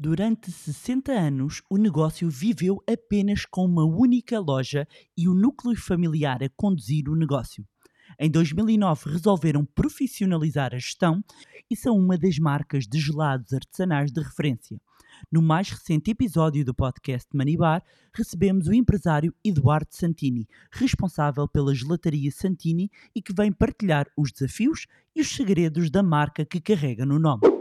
Durante 60 anos, o negócio viveu apenas com uma única loja e o núcleo familiar a conduzir o negócio. Em 2009, resolveram profissionalizar a gestão e são uma das marcas de gelados artesanais de referência. No mais recente episódio do podcast Manibar, recebemos o empresário Eduardo Santini, responsável pela gelataria Santini e que vem partilhar os desafios e os segredos da marca que carrega no nome.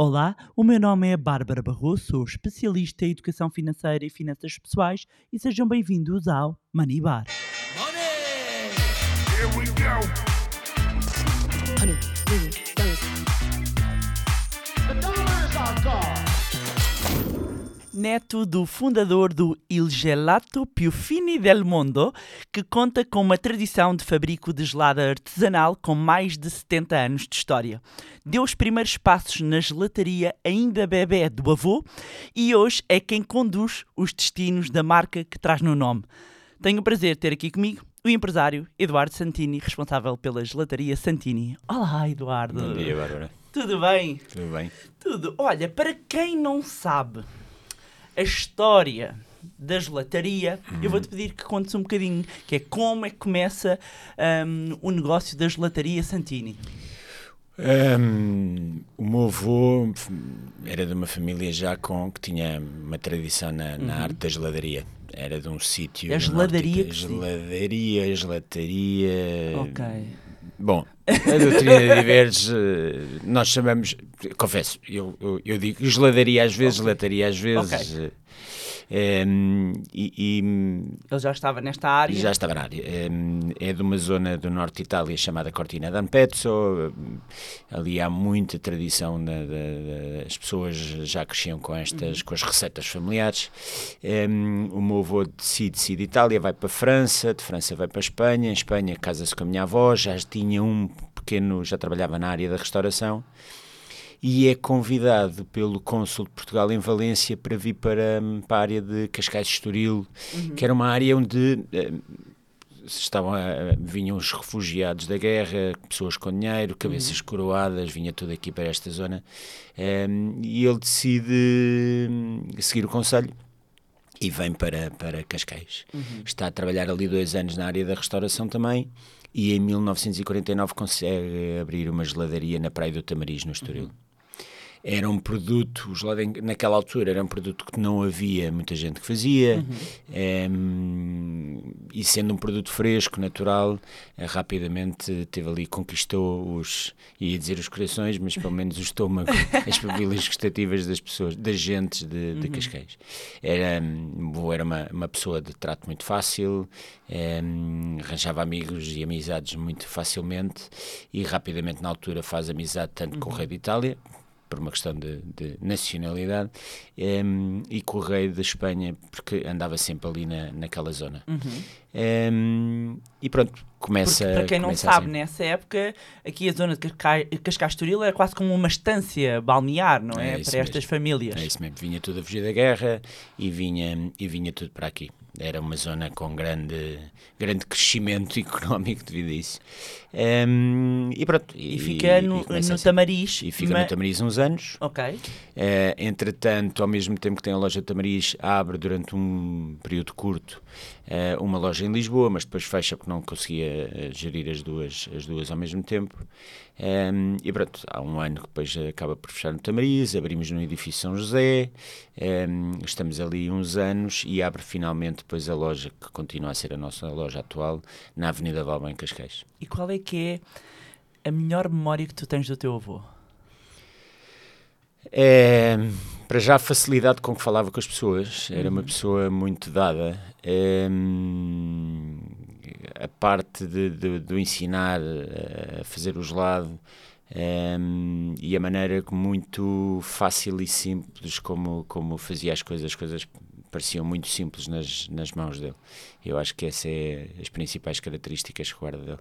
Olá, o meu nome é Bárbara Barroso, sou especialista em educação financeira e finanças pessoais e sejam bem-vindos ao Manibar. Here we go. Neto do fundador do Il Gelato più fini del mondo, que conta com uma tradição de fabrico de gelada artesanal com mais de 70 anos de história. Deu os primeiros passos na gelataria ainda bebê do avô e hoje é quem conduz os destinos da marca que traz no nome. Tenho o prazer de ter aqui comigo o empresário Eduardo Santini, responsável pela gelataria Santini. Olá, Eduardo. Bom dia, Bárbara. Tudo bem? Tudo bem? Tudo. Olha, para quem não sabe a história da gelataria, eu vou-te pedir que contes um bocadinho, que é como é que começa hum, o negócio da gelataria Santini. Hum, o meu avô era de uma família já com que tinha uma tradição na, na arte da geladaria. Era de um sítio. É a geladaria norte que diz? Geladaria, gelataria. Ok. Bom, a doutrina de diversos, eh, nós chamamos, confesso, eu, eu, eu digo geladaria às vezes, gelataria às vezes. eh, em, e- e Ele já estava nesta área. Já estava na área. É, é de uma zona do norte de Itália chamada Cortina d'Ampezzo. Ali há muita tradição, da- da- da- as pessoas já cresciam com estas, com as receitas familiares. O meu avô decide, decide Itália, vai para a França, de França vai para a Espanha, em Espanha casa-se com a minha avó, já tinha um pequeno, já trabalhava na área da restauração e é convidado pelo cônsul de Portugal em Valência para vir para, para a área de Cascais de Estoril, que era uma área onde eh, estavam a- vinham os refugiados da guerra, pessoas com dinheiro, cabeças coroadas, vinha tudo aqui para esta zona, eh, e ele decide hum, seguir o conselho e vem para, para Cascais. Está a trabalhar ali dois anos na área da restauração também e em 1949 consegue abrir uma geladaria na Praia do Tamariz, no Estoril. Era um produto, o gelado naquela altura era um produto que não havia muita gente que fazia, em, e sendo um produto fresco, natural, eh, rapidamente teve ali, conquistou os, ia dizer os corações, mas pelo menos o estômago, as papilas gustativas das pessoas, das gentes de, de Cascais. Era, hum, era uma, uma pessoa de trato muito fácil, em, arranjava amigos e amizades muito facilmente e rapidamente na altura faz amizade tanto com o rei de Itália, por uma questão de, de nacionalidade, em, e com o rei de Espanha, porque andava sempre ali na, naquela zona. Em, e pronto, começa Porque, para quem não sabe, assim. nessa época, aqui a zona de Cascais, Estoril era quase como uma estância balnear, não é? É para estas mesmo. famílias. É isso mesmo, vinha tudo a fugir da guerra e vinha, e vinha tudo para aqui. Era uma zona com grande, grande crescimento económico devido a isso. Em, e pronto. E fica no, começa no. Tamariz. E fica no Tamariz uns anos. Ok. Eh, entretanto, ao mesmo tempo que tem a loja de Tamariz, abre durante um período curto eh, uma loja em Lisboa, mas depois fecha porque não conseguia eh, gerir as duas, as duas ao mesmo tempo. Em, e pronto, há um ano que depois acaba por fechar no Tamariz, abrimos no edifício São José, em, estamos ali uns anos e abre finalmente depois a loja que continua a ser a nossa loja atual na Avenida Valbem Cascais. E qual é que é a melhor memória que tu tens do teu avô? É, para já a facilidade com que falava com as pessoas, era uma pessoa muito dada. É, a parte de, de, do ensinar eh, a fazer o gelado é, e a maneira muito fácil e simples como, como fazia as coisas, as coisas pareciam muito simples nas, nas mãos dele. Eu acho que essas é as principais características que guardo dele.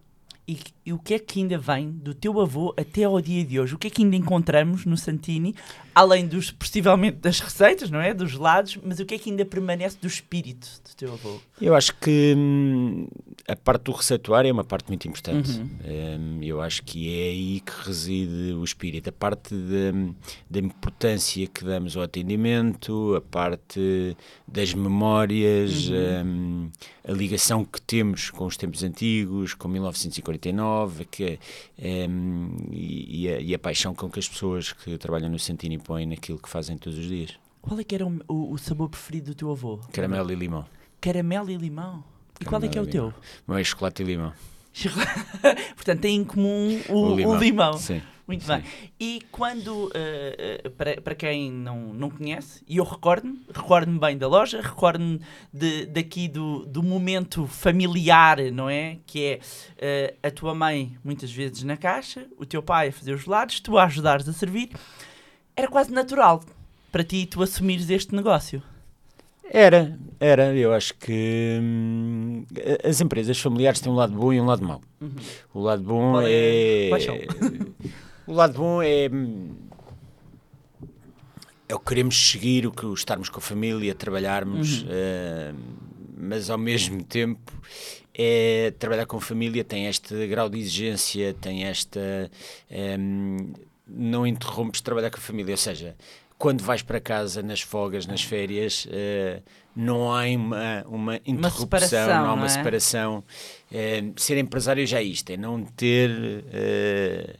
E, e o que é que ainda vem do teu avô até ao dia de hoje? O que é que ainda encontramos no Santini, além dos, possivelmente, das receitas, não é? Dos lados, mas o que é que ainda permanece do espírito do teu avô? Eu acho que hum, a parte do receituário é uma parte muito importante. Uhum. Hum, eu acho que é aí que reside o espírito. A parte da- da importância que damos ao atendimento, a parte das memórias, hum, a ligação que temos com os tempos antigos, com 1949, que, hum, e, e a, e a paixão com que as pessoas que trabalham no Santini põem naquilo que fazem todos os dias. Qual é que era o, o- o sabor preferido do teu avô? Caramelo e limão. Caramelo e limão. E qual é que é o teu? limão. O meu é chocolate e limão. Portanto, tem em comum o, o limão. Sim. Muito Sim. bem. E quando, eh, para, para quem não, não conhece, e eu recordo-me, recordo-me bem da loja, recordo-me de- daqui do, do momento familiar, não é? Que é eh, a tua mãe muitas vezes na caixa, o teu pai a fazer os lados, tu a ajudares a servir. Era quase natural para ti tu assumires este negócio. Era, era. Eu acho que hum, as empresas familiares têm um lado bom e um lado mau. O lado bom Qual é- é. o lado bom é. hum, É o que queremos seguir, o que o estarmos com a família, trabalharmos, eh, mas ao mesmo tempo é trabalhar com a família tem este grau de exigência, tem esta hum, não interrompes trabalhar com a família, ou seja, quando vais para casa nas folgas, nas férias, eh, não há uma, uma interrupção, separação, não há uma não é? separação. Eh, ser empresário já é isto, é não ter, eh,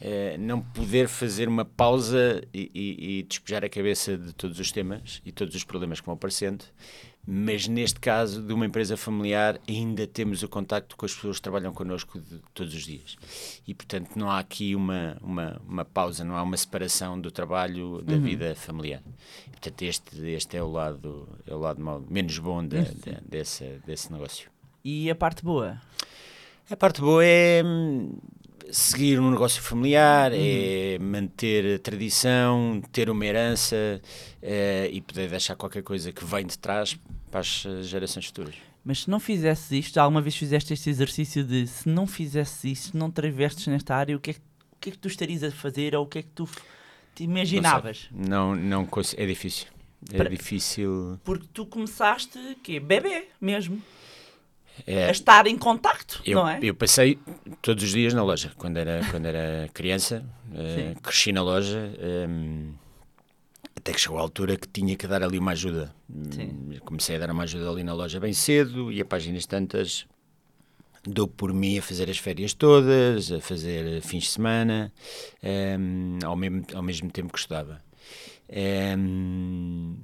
eh, não poder fazer uma pausa e, e- e despejar a cabeça de todos os temas e todos os problemas que vão aparecendo. Mas neste caso, de uma empresa familiar, ainda temos o contacto com as pessoas que trabalham connosco de- todos os dias. E, portanto, não há aqui uma, uma, uma pausa, não há uma separação do trabalho da vida familiar. E, portanto, este, este é o lado, é o lado mau- menos bom de, de- desse, desse negócio. E a parte boa? A parte boa é hum, seguir um negócio familiar, é manter a tradição, ter uma herança eh, e poder deixar qualquer coisa que vem de trás para as gerações futuras. Mas se não fizesses isto, alguma vez fizeste este exercício de se não fizesses isto, se não te investes nesta área, o que, é que, o que é que tu estarias a fazer ou o que é que tu te imaginavas? Não, não cons- é difícil. É Para- difícil. Porque tu começaste, que é bebê mesmo, a É, estar em contacto, eu, não é? eu passei todos os dias na loja. Quando era, quando era criança, eh, Sim. cresci na loja. hum, até que chegou a altura que tinha que dar ali uma ajuda. Sim. Comecei a dar uma ajuda ali na loja bem cedo e a páginas tantas dou por mim a fazer as férias todas, a fazer fins de semana, hum, ao, mesmo, ao mesmo tempo que estudava. Hum,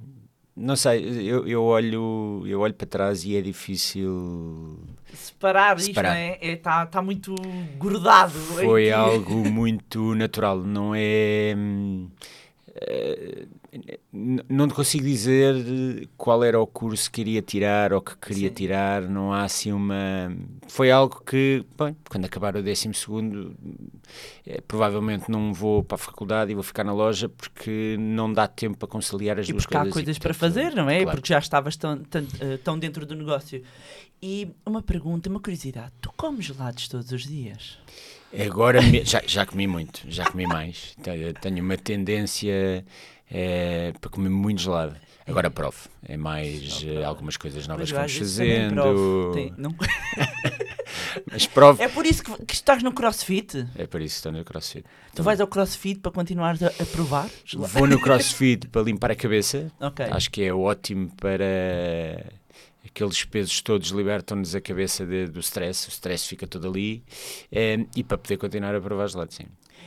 não sei, eu, eu, olho, eu olho para trás e é difícil Separar, isto Separar. não é? Está tá muito grudado. Foi algo muito natural, não é. Eh, Não consigo dizer qual era o curso que iria tirar ou que queria Sim. tirar, não há assim uma. Foi algo que, bem, quando acabar o 12, eh, provavelmente não vou para a faculdade e vou ficar na loja porque não dá tempo para conciliar as E duas porque há coisas. e, coisas para portanto, fazer, não é? claro. Porque já estavas tão, tão, eh, tão dentro do negócio. E uma pergunta, uma curiosidade: tu comes gelados todos os dias? Agora me- já, já comi muito, já comi mais. Tenho, uma tendência eh, para comer muito gelado. Agora provo. É mais eh, algumas coisas novas que vamos provo. fazendo. Tem- não- Mas provo. É por isso que, que estás no crossfit? É por isso que estou no crossfit. Tu vais ao crossfit para continuares a, a provar? Vou no crossfit para limpar a cabeça. Ok. Acho que é ótimo para aqueles pesos todos libertam-nos a cabeça de- do stress. O stress fica todo ali. eh, e para poder continuar a provar gelado, sim.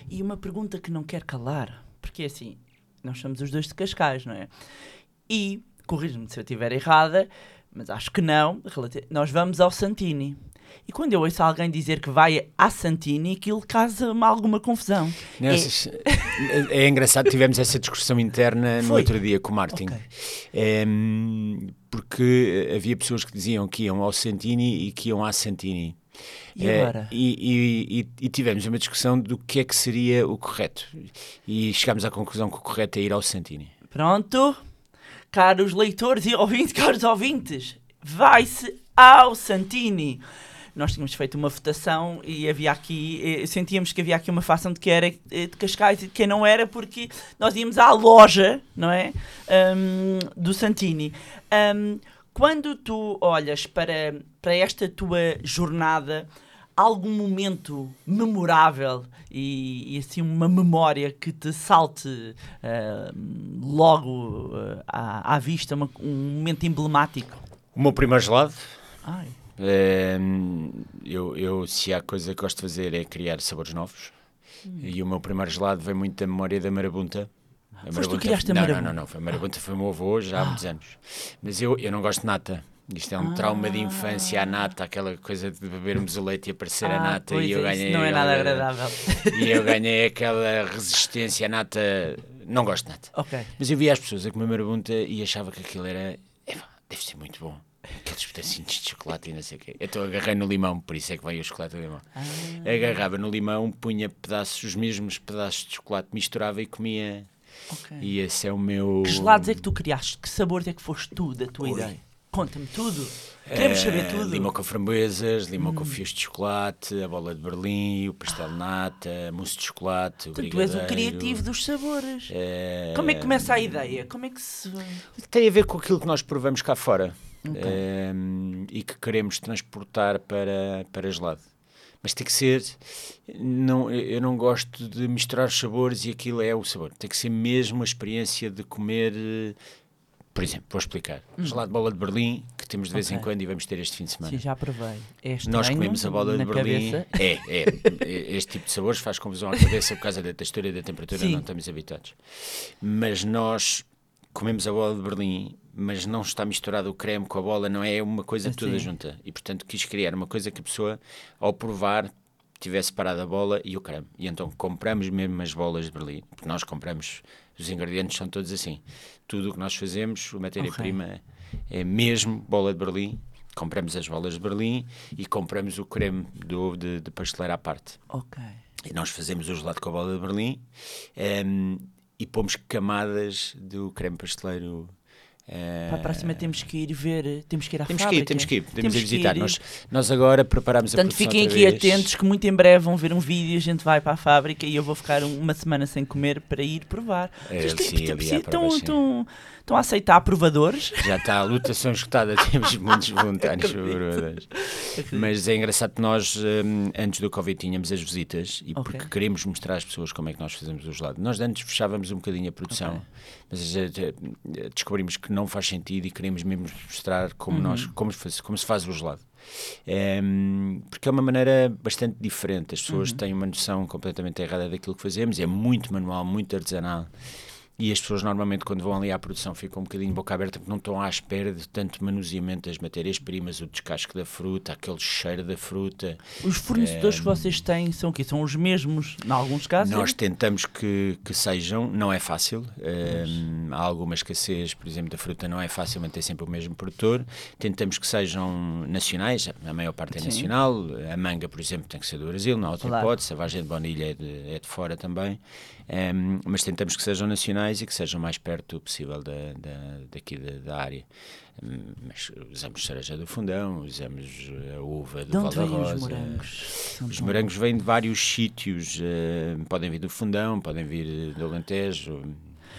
E uma pergunta que não quer calar, porque é assim, nós somos os dois de Cascais, não é? E, corrija-me se eu estiver errada, mas acho que não, nós vamos ao Santini. E quando eu ouço alguém dizer que vai à Santini, aquilo causa-me alguma confusão. Nessas- é... engraçado, tivemos essa discussão interna no Foi? outro dia com o Martin. Ok. Em, porque havia pessoas que diziam que iam ao Santini e que iam à Santini. E Eh, agora? e, e- e- e tivemos uma discussão do que é que seria o correto. E chegámos à conclusão que o correto é ir ao Santini. Pronto, caros leitores e ouvintes, caros ouvintes, vai-se ao Santini. Nós tínhamos feito uma votação e havia aqui, eh, sentíamos que havia aqui uma facção de que era eh, de Cascais e de quem não era, porque nós íamos à loja, não é? Ahm, do Santini. Ahm, quando tu olhas para, para esta tua jornada, algum momento memorável e, e assim uma memória que te salte ah, logo ah, à, à vista, uma- um momento emblemático? O meu primeiro gelado, Ai, eu, eu, se há coisa que gosto de fazer é criar sabores novos. E o meu primeiro gelado vem muito da memória da marabunta. A tu marabunta- que criaste a marabunta? Não, não, não. Foi, a marabunta foi o meu avô já há muitos anos. Mas eu, eu não gosto de nata. Isto é um trauma de infância, a nata, aquela coisa de bebermos o leite e aparecer a Ah, nata. pois e eu é, isso ganhei. não é nada agradável. E eu ganhei aquela resistência à nata. Não gosto de nata. ok. Mas eu via as pessoas a comer marabunta e achava que aquilo era. "Epá, deve ser muito bom. Aqueles pedacinhos de chocolate e não sei o quê. Então agarrei no limão, por isso é que veio o chocolate do limão. Ah. Agarrava no limão, punha pedaços, os mesmos pedaços de chocolate, misturava e comia. ok. E esse é o meu. Que gelados é que tu criaste? Que sabores é que foste tu da tua Ui. ideia? Conta-me tudo. Queremos Eh, saber tudo. Hum. Limão com framboesas, limão com fios de chocolate, a bola de Berlim, o pastel de nata, a mousse de chocolate, o tu és o criativo dos sabores. Eh, Como é que começa a ideia? Como é que se. Tem a ver com aquilo que nós provamos cá fora ehm, e que queremos transportar para, para gelado. Mas tem que ser. Não, eu não gosto de misturar os sabores e aquilo é o sabor. Tem que ser mesmo a experiência de comer. Por exemplo, vou explicar. Gelado de bola de Berlim, que temos de vez em Ok. quando e vamos ter este fim de semana. Sim, já provei. É Nós comemos a bola de Berlim. cabeça. É, é. Este tipo de sabores faz confusão à cabeça por causa da textura e da temperatura, Sim. não estamos habituados. Mas nós comemos a bola de Berlim, mas não está misturado o creme com a bola, não é uma coisa toda Sim. junta. E portanto quis criar uma coisa que a pessoa, ao provar, tivesse parado a bola e o creme. E então compramos mesmo as bolas de Berlim, porque nós compramos, os ingredientes são todos assim. Tudo o que nós fazemos, a matéria-prima é mesmo bola de Berlim. Compramos as bolas de Berlim e compramos o creme do ovo de, de pasteleira à parte. Ok. E nós fazemos o gelado com a bola de Berlim ehm, e pomos camadas do creme pasteleiro. Eh, Para a próxima temos que ir ver, temos que ir à temos que fábrica. ir, temos que ir, podemos ir Temos que visitar. ir. Nós, nós agora preparamos a Portanto, produção fiquem aqui atentos que muito em breve vão ver um vídeo, a gente vai para a fábrica e eu vou ficar um- uma semana sem comer para ir provar. É, Vocês têm- sim, estão- estão a aceitar provadores? Já está a lutação esgotada, temos muitos voluntários favoráveis. Mas é engraçado que nós, hum, antes do Covid, tínhamos as visitas e Ok. porque queremos mostrar às pessoas como é que nós fazemos o gelado. Nós antes fechávamos um bocadinho a produção, Ok. mas eh, eh, descobrimos que não faz sentido e queremos mesmo mostrar como, Uhum. nós, como, se faz, como se faz o gelado. Hum, porque é uma maneira bastante diferente. As Uhum. pessoas têm uma noção completamente errada daquilo que fazemos. É muito manual, muito artesanal. E as pessoas normalmente quando vão ali à produção ficam um bocadinho boca aberta porque não estão à espera de tanto manuseamento das matérias-primas, o descasque da fruta, aquele cheiro da fruta. Os fornecedores que vocês têm são o quê? São os mesmos, em alguns casos? Nós tentamos que, que sejam, não é fácil. Hum, há alguma escassez, por exemplo, da fruta, não é fácil manter sempre o mesmo produtor. Tentamos que sejam nacionais, a maior parte é Sim. nacional. A manga, por exemplo, tem que ser do Brasil, não há outra Claro. hipótese. A vagem de baunilha é de, é de fora também. Hum, mas tentamos que sejam nacionais e que sejam mais perto possível da, da, daqui da, da área. Hum, mas usamos cereja do fundão, usamos a uva do Val da vêm os Rosa. morangos? São Os morangos vêm de vários sítios, eh, podem vir do Fundão, podem vir do Alentejo,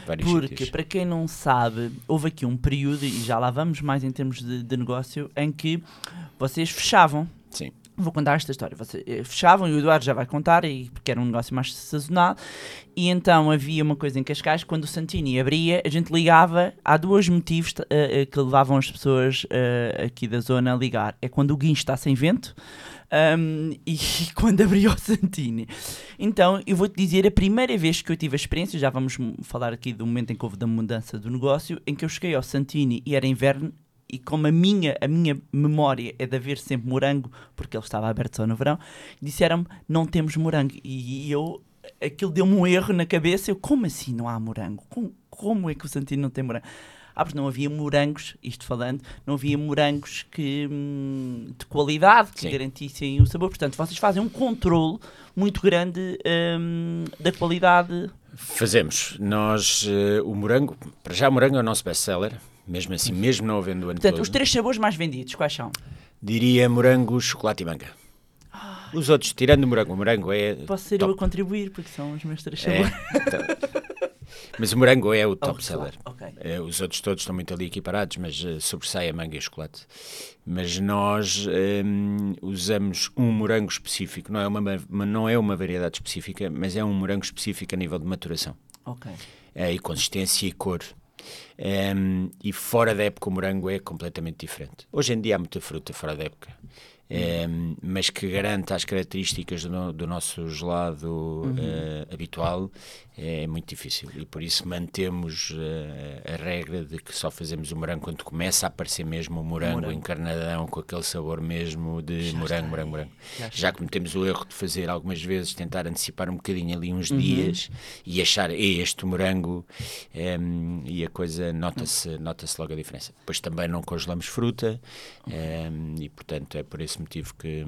vários Porque, sítios. para quem não sabe, houve aqui um período, e já lá vamos mais em termos de, de negócio, em que vocês fechavam. Sim. Vou contar esta história. Vocês eh, fechavam e o Eduardo já vai contar, e, porque era um negócio mais sazonal. E então havia uma coisa em Cascais, quando o Santini abria, a gente ligava. Há dois motivos eh, que levavam as pessoas eh, aqui da zona a ligar: é quando o guincho está sem vento. um, e quando abriu o Santini. Então, eu vou-te dizer, a primeira vez que eu tive a experiência, já vamos falar aqui do momento em que houve da mudança do negócio, em que eu cheguei ao Santini e era inverno, e como a minha, a minha memória é de haver sempre morango, porque ele estava aberto só no verão, disseram-me, não temos morango. E eu, aquilo deu-me um erro na cabeça, eu, como assim não há morango? Como, como é que o Santini não tem morango? Ah, porque não havia morangos, isto falando, não havia morangos que, hum, de qualidade que Sim. garantissem o sabor. Portanto, vocês fazem um controle muito grande hum, da qualidade. Fazemos. Nós, eh, o morango, para já o morango é o nosso best-seller, mesmo assim, mesmo não havendo o ano Portanto, todo. os três sabores mais vendidos, quais são? Diria morango, chocolate e manga. Os outros, tirando o morango, o morango é. Posso ser eu a top. contribuir, porque são os meus três É, sabores. então. Mas o morango é o top Oh, seller. Ok. Eh, os outros todos estão muito ali equiparados, mas eh, sobressai a manga e o chocolate. Mas nós hum, usamos um morango específico, não é uma, ma- não é uma variedade específica, mas é um morango específico a nível de maturação. Ok. Eh, e consistência e cor. Hum, e fora da época o morango é completamente diferente. Hoje em dia há muita fruta fora da época. Hum, mas que garanta as características do, do nosso gelado eh, habitual é muito difícil e por isso mantemos eh, a regra de que só fazemos o morango quando começa a aparecer mesmo o morango, Morango. encarnadão com aquele sabor mesmo de Já morango, morango, morango. Já. Já cometemos o erro de fazer algumas vezes, tentar antecipar um bocadinho ali uns Uhum. dias e achar "É este morango em, e a coisa nota-se nota logo a diferença. Depois também não congelamos fruta em, e portanto é por esse motivo que,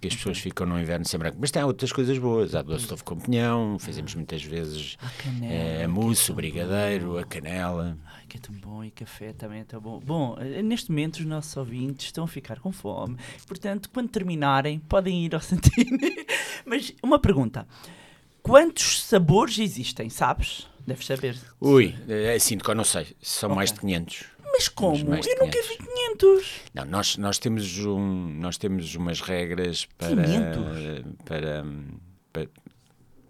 que as pessoas ficam no inverno sem branco. Mas tem outras coisas boas, há doce de com pinhão, fazemos muitas vezes A canela. eh, a que mousse, é o brigadeiro, bom. a canela. Ai, que é tão bom e café também é tão bom. Bom, eh, neste momento os nossos ouvintes estão a ficar com fome. Portanto, quando terminarem, podem ir ao Santini. Mas uma pergunta: quantos sabores existem? Sabes? Deves saber. Ui, é assim de cor, não sei, são Ok. mais de 500. Mas como? mais Eu nunca 500. vi 500. Não, nós, nós, temos um, nós temos umas regras para, 500? para, para,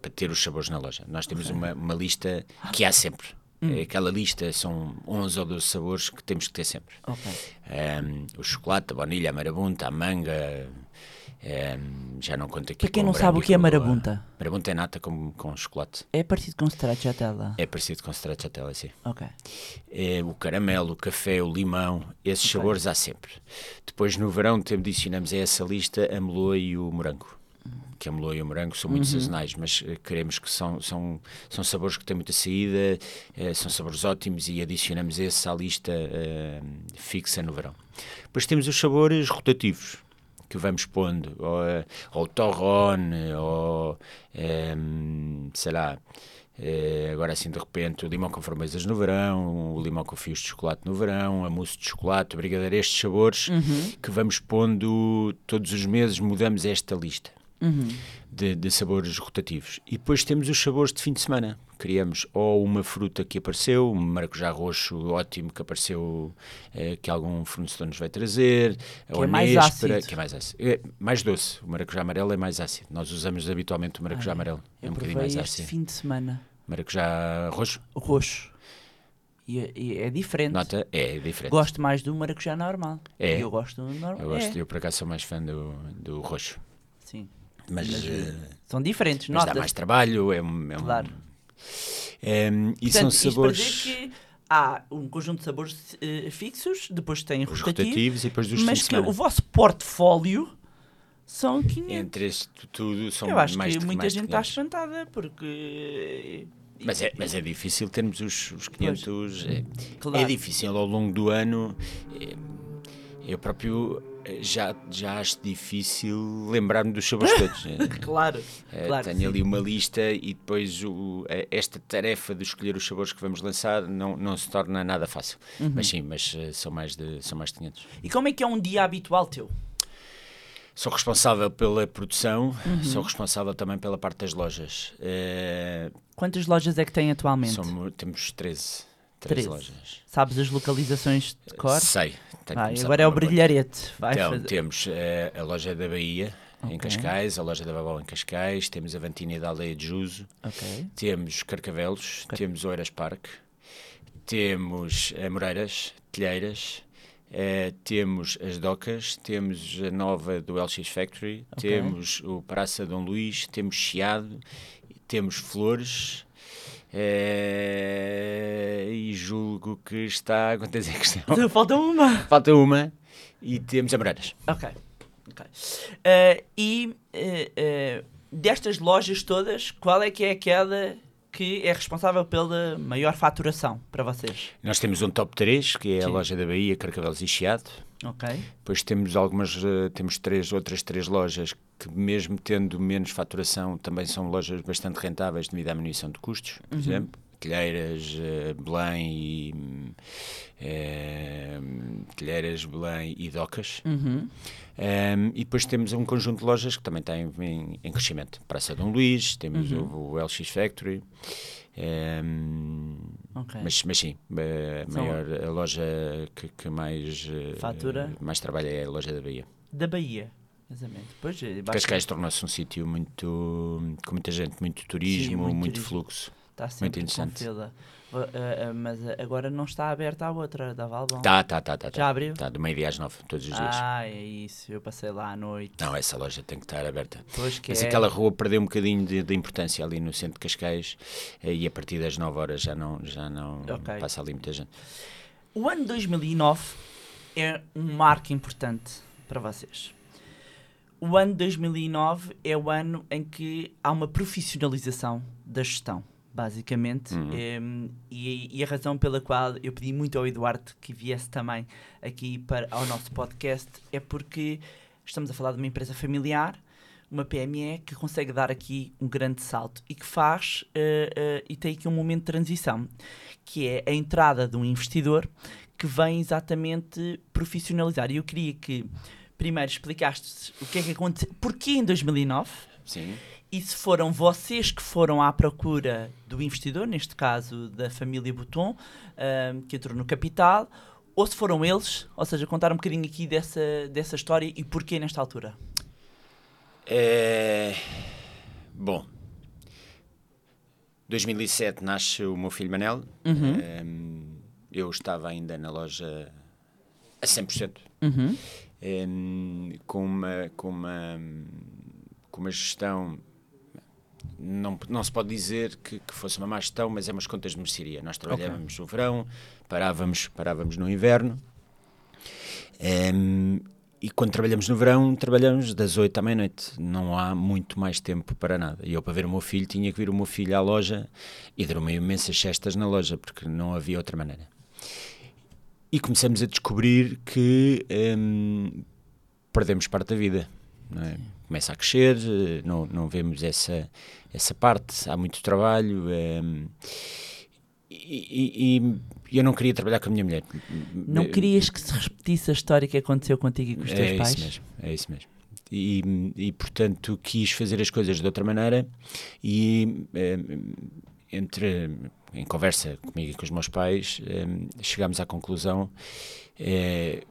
para ter os sabores na loja. Nós temos uma, uma lista que há sempre. Hum. É Aquela lista são 11 ou 12 sabores que temos que ter sempre. Ok. Um, o chocolate, a baunilha, a marabunta, a manga. Um, já não conto aqui Para quem não sabe o que é marabunta, Marabunta é nata com, com chocolate. é parecido com stracciatella. É parecido com stracciatella, sim. Ok. É, o caramelo, o café, o limão, esses sabores há sempre. Depois no verão tem- adicionamos a essa lista a meloa e o morango. Que a meloa e o morango são muito sazonais, mas eh, queremos que são, são, são sabores que têm muita saída, eh, são sabores ótimos e adicionamos esse à lista fixa no verão. Depois temos os sabores rotativos que vamos pondo, ou, eh, ou o torrone, ou em, sei lá, eh, agora assim de repente o limão com framboesas no verão, o limão com fios de chocolate no verão, a mousse de chocolate, brigadeiro, estes sabores que vamos pondo todos os meses, mudamos esta lista Uhum. de, de sabores rotativos. E depois temos os sabores de fim de semana. Criamos ou uma fruta que apareceu, um maracujá roxo ótimo que apareceu, eh, que algum fornecedor nos vai trazer, ou é mais néspera, ácido. que é mais ácido. É mais doce. O maracujá amarelo é mais ácido. Nós usamos habitualmente o maracujá Ai, amarelo. É Eu um bocadinho mais este ácido. fim de semana. Maracujá roxo, Roxo. E, é- e é diferente. nota, é diferente. Gosto mais do maracujá normal. É. E eu gosto do normal. Eu gosto, É, eu por acaso sou mais fã do, do roxo. Sim. Mas, Mas, eh, São diferentes, mas dá mais trabalho, é um. É um- Claro. Em, e Portanto, são sabores para dizer que há um conjunto de sabores eh, fixos, depois tem os rotativo, rotativos e depois dos mas que o vosso portfólio são 500. Entre este tudo são Eu acho mais que muita mais gente está 500. espantada, porque... Mas é, mas é difícil termos os, os 500. É, Claro. é difícil ao longo do ano. é, eu próprio eh, já, já acho difícil lembrar-me dos sabores todos. é. Claro, Eh, claro. tenho sim. ali uma lista e depois o- eh, esta tarefa de escolher os sabores que vamos lançar não, não se torna nada fácil. Uhum. Mas sim, mas eh, são mais de, são mais de 500. E como é que é um dia habitual teu? Sou responsável pela produção, Uhum. sou responsável também pela parte das lojas. Eh, Quantas lojas é que tem atualmente? somos- temos 13, 13 13. lojas. Sabes as localizações de cor? Sei. Vai, começado agora é o brilharete. Vai Então, fazer- temos eh, a loja da Bahia, em Ok. Cascais, a loja da Babal em Cascais, temos a Vantina da Aldeia de Juso, Ok. temos Carcavelos, Car- temos Oeiras Parque, temos eh, Moreiras, Telheiras, eh, temos as Docas, temos a nova do LX Factory, temos o Praça Dom Luís, temos Chiado, temos Flores. Eh, e julgo que está. Quantas é que estão? Falta uma. Falta uma. E temos a Moreiras. Ok. ok. Eh, e eh, eh, destas lojas todas, qual é que é aquela que é responsável pela maior faturação para vocês? Nós temos um top 3, que é a Sim. loja da Bahia, Carcavelos e Chiado. Ok. Depois temos algumas, eh, temos três, outras três lojas que mesmo tendo menos faturação, também são lojas bastante rentáveis devido à diminuição de custos, por exemplo. Telheiras, eh, Belém e eh, Telheiras, Belém e Docas. Uhum. Um, e depois temos um conjunto de lojas que também está em, em, em crescimento. Praça Dom Luís, temos Uhum. o, o LX Factory. Um, Ok. mas, mas sim, a, maior, a loja que, que mais, eh, Fatura? mais trabalha é a loja da Bahia. Da Bahia. Exatamente. Pois, basta- Cascais tornou-se um sítio muito com muita gente, muito turismo, muito muito, turismo. fluxo. Está sempre com interessante. fila. Uh, uh, uh, mas agora não está aberta a outra, da Valbon. Tá, tá, tá, tá. Já tá. abriu? Tá, do meio-dia às nove, todos os dias. Ah, é isso. Eu passei lá à noite. Não, essa loja tem que estar aberta. Pois que Mas é. aquela rua perdeu um bocadinho de, de importância ali no centro de Cascais eh, e a partir das 9 horas já não, já não Ok. passa ali muita gente. O ano 2009 é um marco importante para vocês. O ano 2009 é o ano em que há uma profissionalização da gestão, basicamente. Uhum. E, e a razão pela qual eu pedi muito ao Eduardo que viesse também aqui para, ao nosso podcast é porque estamos a falar de uma empresa familiar, uma PME que consegue dar aqui um grande salto e que faz eh, eh, e tem aqui um momento de transição, que é a entrada de um investidor que vem exatamente profissionalizar. E eu queria que primeiro explicaste o que é que aconteceu, porquê em 2009 Sim. E se foram vocês que foram à procura do investidor, neste caso da família Bouton, que entrou no capital, ou se foram eles, ou seja, contar um bocadinho aqui dessa, dessa história e porquê nesta altura. É... Bom, 2007 nasce o meu filho Manel. Uhum. Ehm, eu estava ainda na loja a 100%. Uhum. Ehm, com, uma, com, uma, com uma gestão. Não, não se pode dizer que, que fosse uma má gestão, mas é umas contas de mercearia. Nós trabalhávamos no verão, parávamos, parávamos no inverno. Ehm, e quando trabalhamos no verão, trabalhamos das 8 à meia-noite. Não há muito mais tempo para nada. E eu, para ver o meu filho, tinha que vir o meu filho à loja e dormir imensas cestas na loja, porque não havia outra maneira. E começamos a descobrir que hum, perdemos parte da vida. não é? Começa a crescer, não, não vemos essa, essa parte, há muito trabalho. hum, e, e- e eu não queria trabalhar com a minha mulher. Não querias que se repetisse a história que aconteceu contigo e com os teus é pais? isso mesmo, é isso mesmo. E, e, portanto quis fazer as coisas de outra maneira e eh, entre em conversa comigo e com os meus pais eh, chegámos à conclusão eh,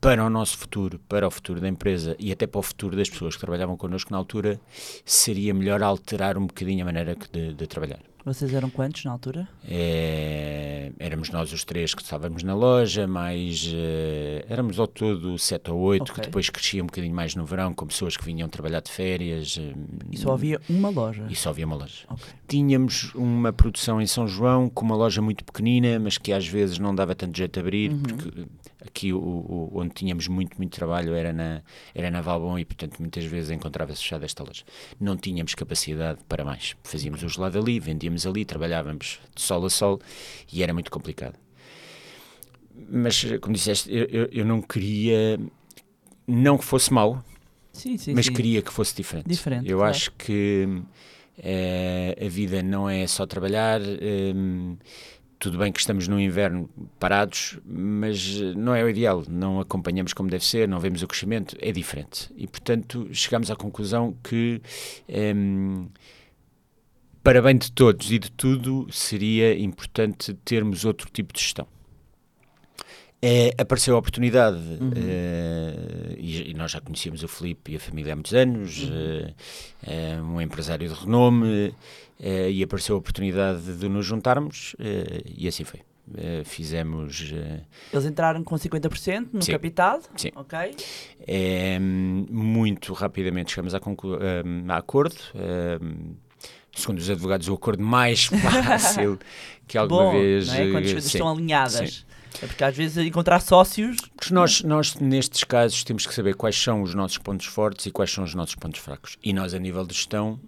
para o nosso futuro, para o futuro da empresa e até para o futuro das pessoas que trabalhavam connosco na altura, seria melhor alterar um bocadinho a maneira de, de trabalhar. Vocês eram quantos na altura? É, éramos nós os três que estávamos na loja, mais eh, éramos ao todo sete ou oito, Ok. que depois crescia um bocadinho mais no verão, com pessoas que vinham trabalhar de férias. eh, E só havia uma loja. e só havia uma loja. Ok. Tínhamos uma produção em São João com uma loja muito pequenina, mas que às vezes não dava tanto jeito de abrir, Uhum. porque aqui o, o- onde tínhamos muito, muito trabalho era na, era na Valbon e, portanto, muitas vezes encontrava-se fechada esta loja. Não tínhamos capacidade para mais. Fazíamos o gelado ali, vendíamos ali, trabalhávamos de sol a sol e era muito complicado. Mas, como disseste, eu, eu, eu não queria, não que fosse mau, Sim, sim, mas sim. queria que fosse diferente. Diferente, Eu claro. acho que eh, a vida não é só trabalhar. eh, tudo bem que estamos no inverno parados, mas eh, não é o ideal. Não acompanhamos como deve ser, não vemos o crescimento, é diferente. E, portanto, chegamos à conclusão que, em, para bem de todos e de tudo, seria importante termos outro tipo de gestão. Eh, apareceu a oportunidade eh, e, e nós já conhecíamos o Filipe e a família há muitos anos, eh, é um empresário de renome e apareceu a oportunidade de nos juntarmos eh, e assim foi. Eh, fizemos eh, Eles entraram com 50% no Sim. capital. Sim. Ok. eh, muito rapidamente chegamos a, conclu- eh, a acordo. eh, segundo os advogados, o acordo mais fácil que alguma Bom, vez. não é? quando as eh, coisas sim. estão alinhadas. É porque às vezes encontrar sócios. Porque nós, nós, nestes casos, temos que saber quais são os nossos pontos fortes e quais são os nossos pontos fracos. E nós, a nível de gestão,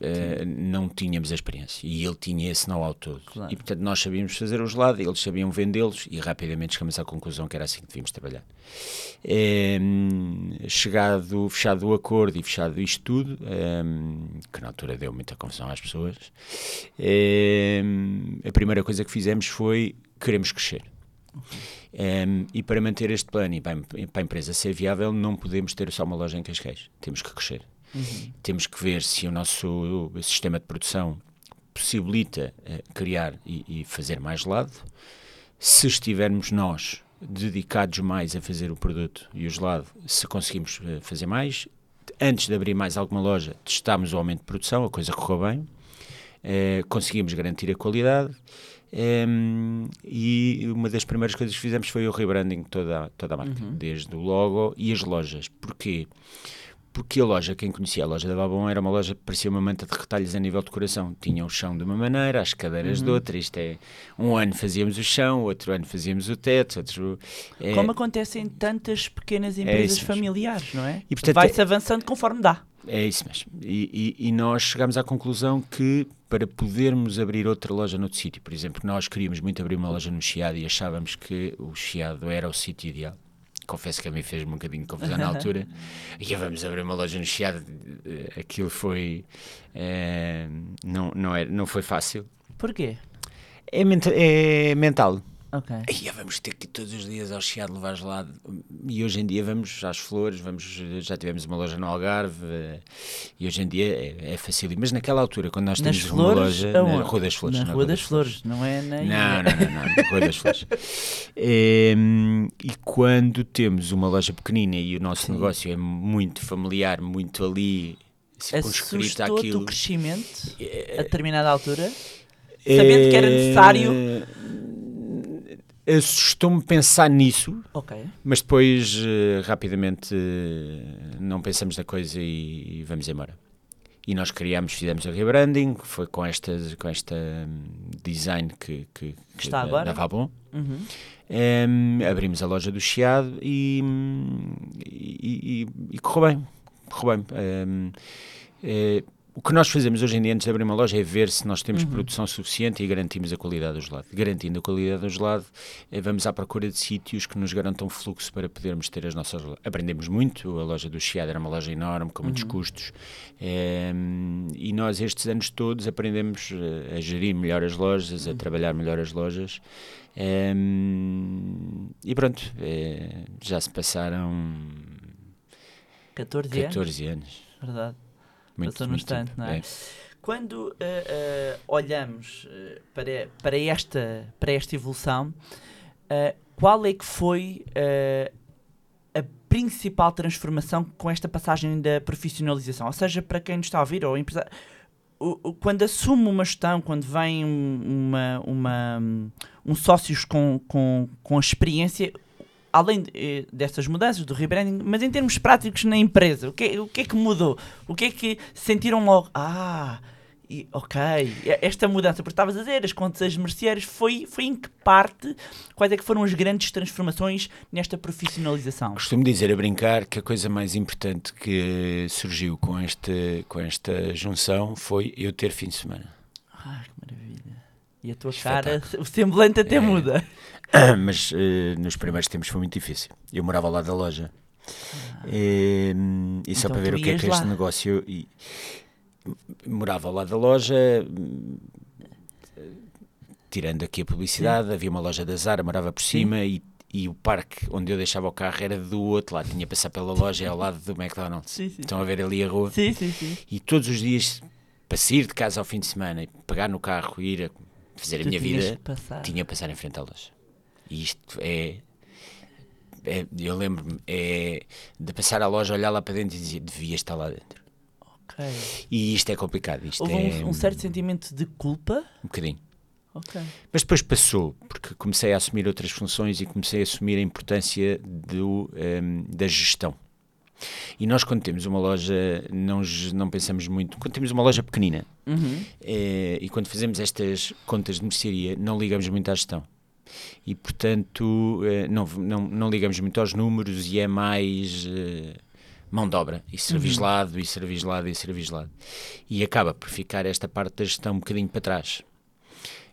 eh, não tínhamos a experiência. E ele tinha esse know-how todo. Claro. E, portanto, nós sabíamos fazer os lados, eles sabiam vendê-los e rapidamente chegamos à conclusão que era assim que devíamos trabalhar. Eh, chegado, fechado o acordo e fechado isto tudo, eh, que na altura deu muita confusão às pessoas, eh, a primeira coisa que fizemos foi queremos crescer. Um, e para manter este plano e para, para a empresa ser viável, não podemos ter só uma loja em Cascais. Temos que crescer. Temos que ver se o nosso sistema de produção possibilita eh, criar e, e fazer mais gelado. Se estivermos nós dedicados mais a fazer o produto e o gelado, se conseguimos eh, fazer mais, antes de abrir mais alguma loja, testámos o aumento de produção, a coisa correu bem, eh, conseguimos garantir a qualidade. em, e uma das primeiras coisas que fizemos foi o rebranding de toda, toda a marca, desde o logo e as lojas. Porquê? Porque a loja, quem conhecia a loja da Babon, era uma loja que parecia uma manta de retalhos a nível de decoração. Tinha o chão de uma maneira, as cadeiras de outra. Isto é, um ano fazíamos o chão, outro ano fazíamos o teto, outro. é- Como acontece em tantas pequenas empresas isso mesmo. familiares, não é? E, Vai-se avançando conforme dá. É isso mesmo. E, e- e nós chegámos à conclusão que para podermos abrir outra loja noutro sítio, por exemplo, nós queríamos muito abrir uma loja no Chiado e achávamos que o Chiado era o sítio ideal. Confesso que a mim fez um bocadinho de confusão na altura. E vamos abrir uma loja no Chiado. Aquilo foi. eh, não, não, é, não foi fácil. Porquê? É, menta- é mental. Ok. Ia, vamos ter que ir todos os dias ao Chiado levar gelado. E hoje em dia vamos às flores, vamos, já tivemos uma loja no Algarve eh, e hoje em dia é, é fácil. Mas naquela altura, quando nós temos uma flores, loja aonde? na Rua das Flores. Na Rua das Flores, não é na Não, não, não, não, na Rua das Flores. Em, e quando temos uma loja pequenina e o nosso negócio é muito familiar, muito ali, circunscrito àquilo. o crescimento É, a determinada altura? Sabendo que era necessário. Assustou-me pensar nisso, Ok. mas depois eh, rapidamente eh, não pensamos na coisa e, e vamos embora. E nós criámos, fizemos o rebranding, foi com esta, com esta hum, design que, que, que está agora? da Vabon. Uhum. Em, abrimos a loja do Chiado e, hum, e, e- e correu bem. Correu bem. Em, eh, o que nós fazemos hoje em dia antes de abrir uma loja é ver se nós temos produção suficiente e garantimos a qualidade do gelado. Garantindo a qualidade do gelado, eh, vamos à procura de sítios que nos garantam fluxo para podermos ter as nossas. Aprendemos muito, a loja do Chiado era uma loja enorme, com muitos custos, em, e nós estes anos todos aprendemos eh, a gerir melhor as lojas, a trabalhar melhor as lojas. Em, e pronto, eh, já se passaram 14 anos. 14 anos. Verdade. Muito, Passou muito instante, não é? Quando eh, eh, olhamos eh, para, para, esta, para esta evolução, eh, qual é que foi eh, a principal transformação com esta passagem da profissionalização? Ou seja, para quem nos está a ouvir, ou empresário, quando assume uma gestão, quando vem um- uma, uma, um sócios com, com, com experiência, além de, eh, dessas mudanças, do rebranding, mas em termos práticos na empresa, o que, o que é que mudou? O que é que sentiram logo? Ah, e- ok, esta mudança, porque estavas a dizer, as contas merceárias, foi, foi em que parte, quais é que foram as grandes transformações nesta profissionalização? Costumo dizer a brincar que a coisa mais importante que surgiu com esta, com esta junção foi eu ter fim de semana. Ah, que maravilha. E a tua Espetáculo. cara, o semblante até É. muda. Mas eh, nos primeiros tempos foi muito difícil. Eu morava lado da loja. E, e só Então para ver o que é que é este lá. negócio. E, morava ao lado da loja. Tirando aqui a publicidade, havia uma loja da Zara, morava por cima e, e o parque onde eu deixava o carro era do outro lado. Tinha que passar pela loja, é ao lado do McDonald's. Sim, sim. Estão a ver ali a rua. Sim, sim, sim. E todos os dias, para sair de casa ao fim de semana, e pegar no carro e ir a fazer a Tu minha tinhas vida, tinha que passar em frente à loja. E isto é. é- eu lembro-me é, de passar à loja, olhar lá para dentro e dizer devia estar lá dentro. Ok. E isto é complicado. Isto Houve é um, um certo sentimento de culpa. um bocadinho. Ok. Mas depois passou, porque comecei a assumir outras funções e comecei a assumir a importância do, ehm, da gestão. E nós, quando temos uma loja, não, não pensamos muito. Quando temos uma loja pequenina Uhum. eh, e quando fazemos estas contas de mercearia, não ligamos muito à gestão. E, portanto, eh, não, não, não ligamos muito aos números e é mais eh, mão de obra. E serviço Uhum. lado, e serviço lado, e serviço lado. E acaba por ficar esta parte da gestão um bocadinho para trás.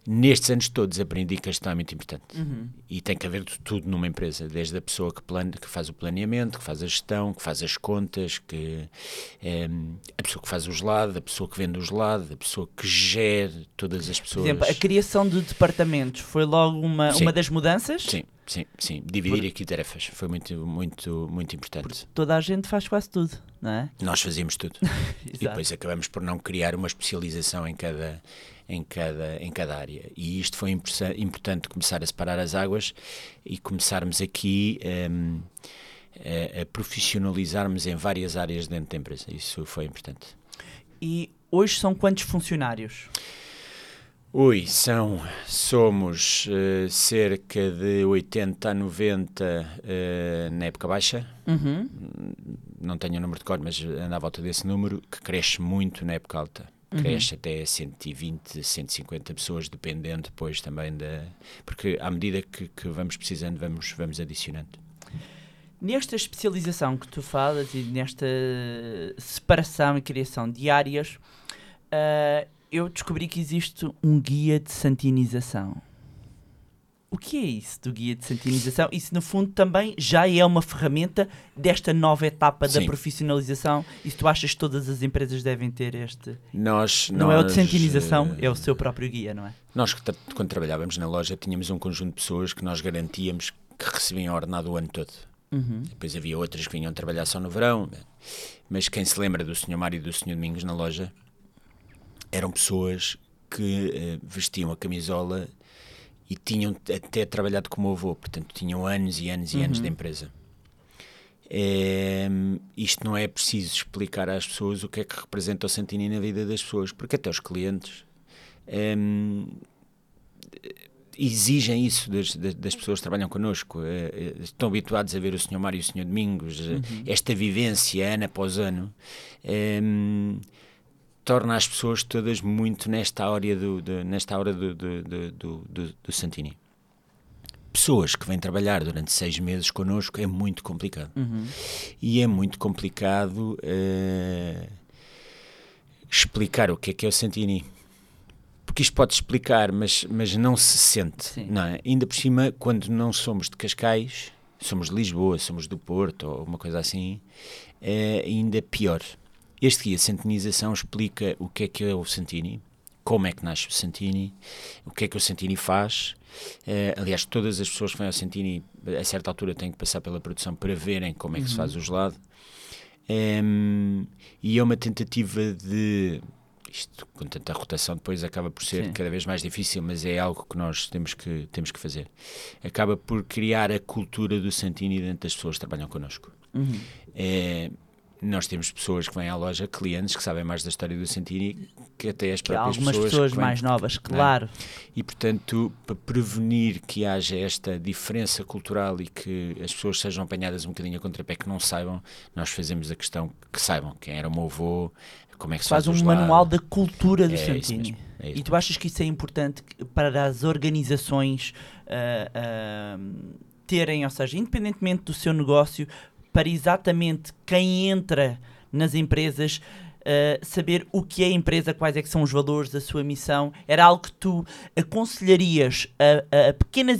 Nestes anos todos aprendi que a gestão é muito importante. Uhum. E tem que haver de tudo numa empresa, desde a pessoa que, plane, que faz o planeamento, que faz a gestão, que faz as contas, que eh, a pessoa que faz o gelado, a pessoa que vende o gelado, a pessoa que gere todas as Por pessoas. exemplo, a criação de departamentos foi logo uma, Sim. uma das mudanças? Sim, sim, sim. Dividir aqui tarefas foi muito, muito, muito importante. Toda a gente faz quase tudo, não é? Nós fazíamos tudo. E depois acabamos por não criar uma especialização em cada, em cada, em cada área. E isto foi importante começar a separar as águas e começarmos aqui hum, a, a profissionalizarmos em várias áreas dentro da empresa. Isso foi importante. E hoje são quantos funcionários? Ui, são, somos eh, cerca de 80 a 90 eh, na época baixa, Uhum. não tenho o número de cor, mas anda à volta desse número, que cresce muito na época alta. Cresce até 120, 150 pessoas, dependendo depois também da. Porque à medida que, que vamos precisando, vamos, vamos adicionando. Nesta especialização que tu falas e nesta separação e criação de áreas, ah, eu descobri que existe um guia de santinização. O que é isso do guia de santinização? Isso, no fundo, também já é uma ferramenta desta nova etapa da Sim. profissionalização. E tu achas que todas as empresas devem ter este. Nós, Não é o de nós, santinização, eh, é o seu próprio guia, não é? Nós, quando trabalhávamos na loja, tínhamos um conjunto de pessoas que nós garantíamos que recebiam ordenado o ano todo. Uhum. Depois havia outras que vinham trabalhar só no verão. Mas quem se lembra do Sr. Mário e do Sr. Domingos na loja eram pessoas que eh, vestiam a camisola e tinham até trabalhado como avô, portanto tinham anos e anos e anos de empresa. Em, isto não é preciso explicar às pessoas o que é que representa o Santini na vida das pessoas, porque até os clientes em, exigem isso das, das- pessoas que trabalham connosco. Eh, estão habituados a ver o Sr. Mário e o Sr. Domingos, eh, esta vivência ano após ano. Torna as pessoas todas muito nesta área do, do- nesta hora do, do, do, do, Santini. Pessoas que vêm trabalhar durante seis meses connosco é muito complicado. E é muito complicado eh, explicar o que é que é o Santini. Porque isto pode explicar, mas, mas não se sente. Sim. Não é? Ainda por cima, quando não somos de Cascais, somos de Lisboa, somos do Porto ou uma coisa assim, é ainda pior. Este guia Santinização explica o que é que é o Santini, como é que nasce o Santini, o que é que o Santini faz. Eh, aliás, todas as pessoas que vêm ao Santini, a certa altura, têm que passar pela produção para verem como é que se faz o gelado. Em, e é uma tentativa de. Isto, com tanta rotação, depois acaba por ser Sim. cada vez mais difícil, mas é algo que nós temos que, temos que fazer. Acaba por criar a cultura do Santini dentro das pessoas que trabalham connosco. Uhum. É, nós temos pessoas que vêm à loja, clientes que sabem mais da história do Santini que até as Que próprias algumas pessoas, pessoas vêm- mais novas, claro. E portanto, para prevenir que haja esta diferença cultural e que as pessoas sejam apanhadas um bocadinho a contrapé, que não saibam, nós fazemos a questão que saibam quem era o meu avô, como é que se Faz faz, um manual da cultura do É Santini. é e tu achas que isso é importante para as organizações ah, ah, terem, ou seja, independentemente do seu negócio, para exatamente quem entra nas empresas ah, saber o que é a empresa, quais é que são os valores da sua missão, era algo que tu aconselharias a, a pequenas,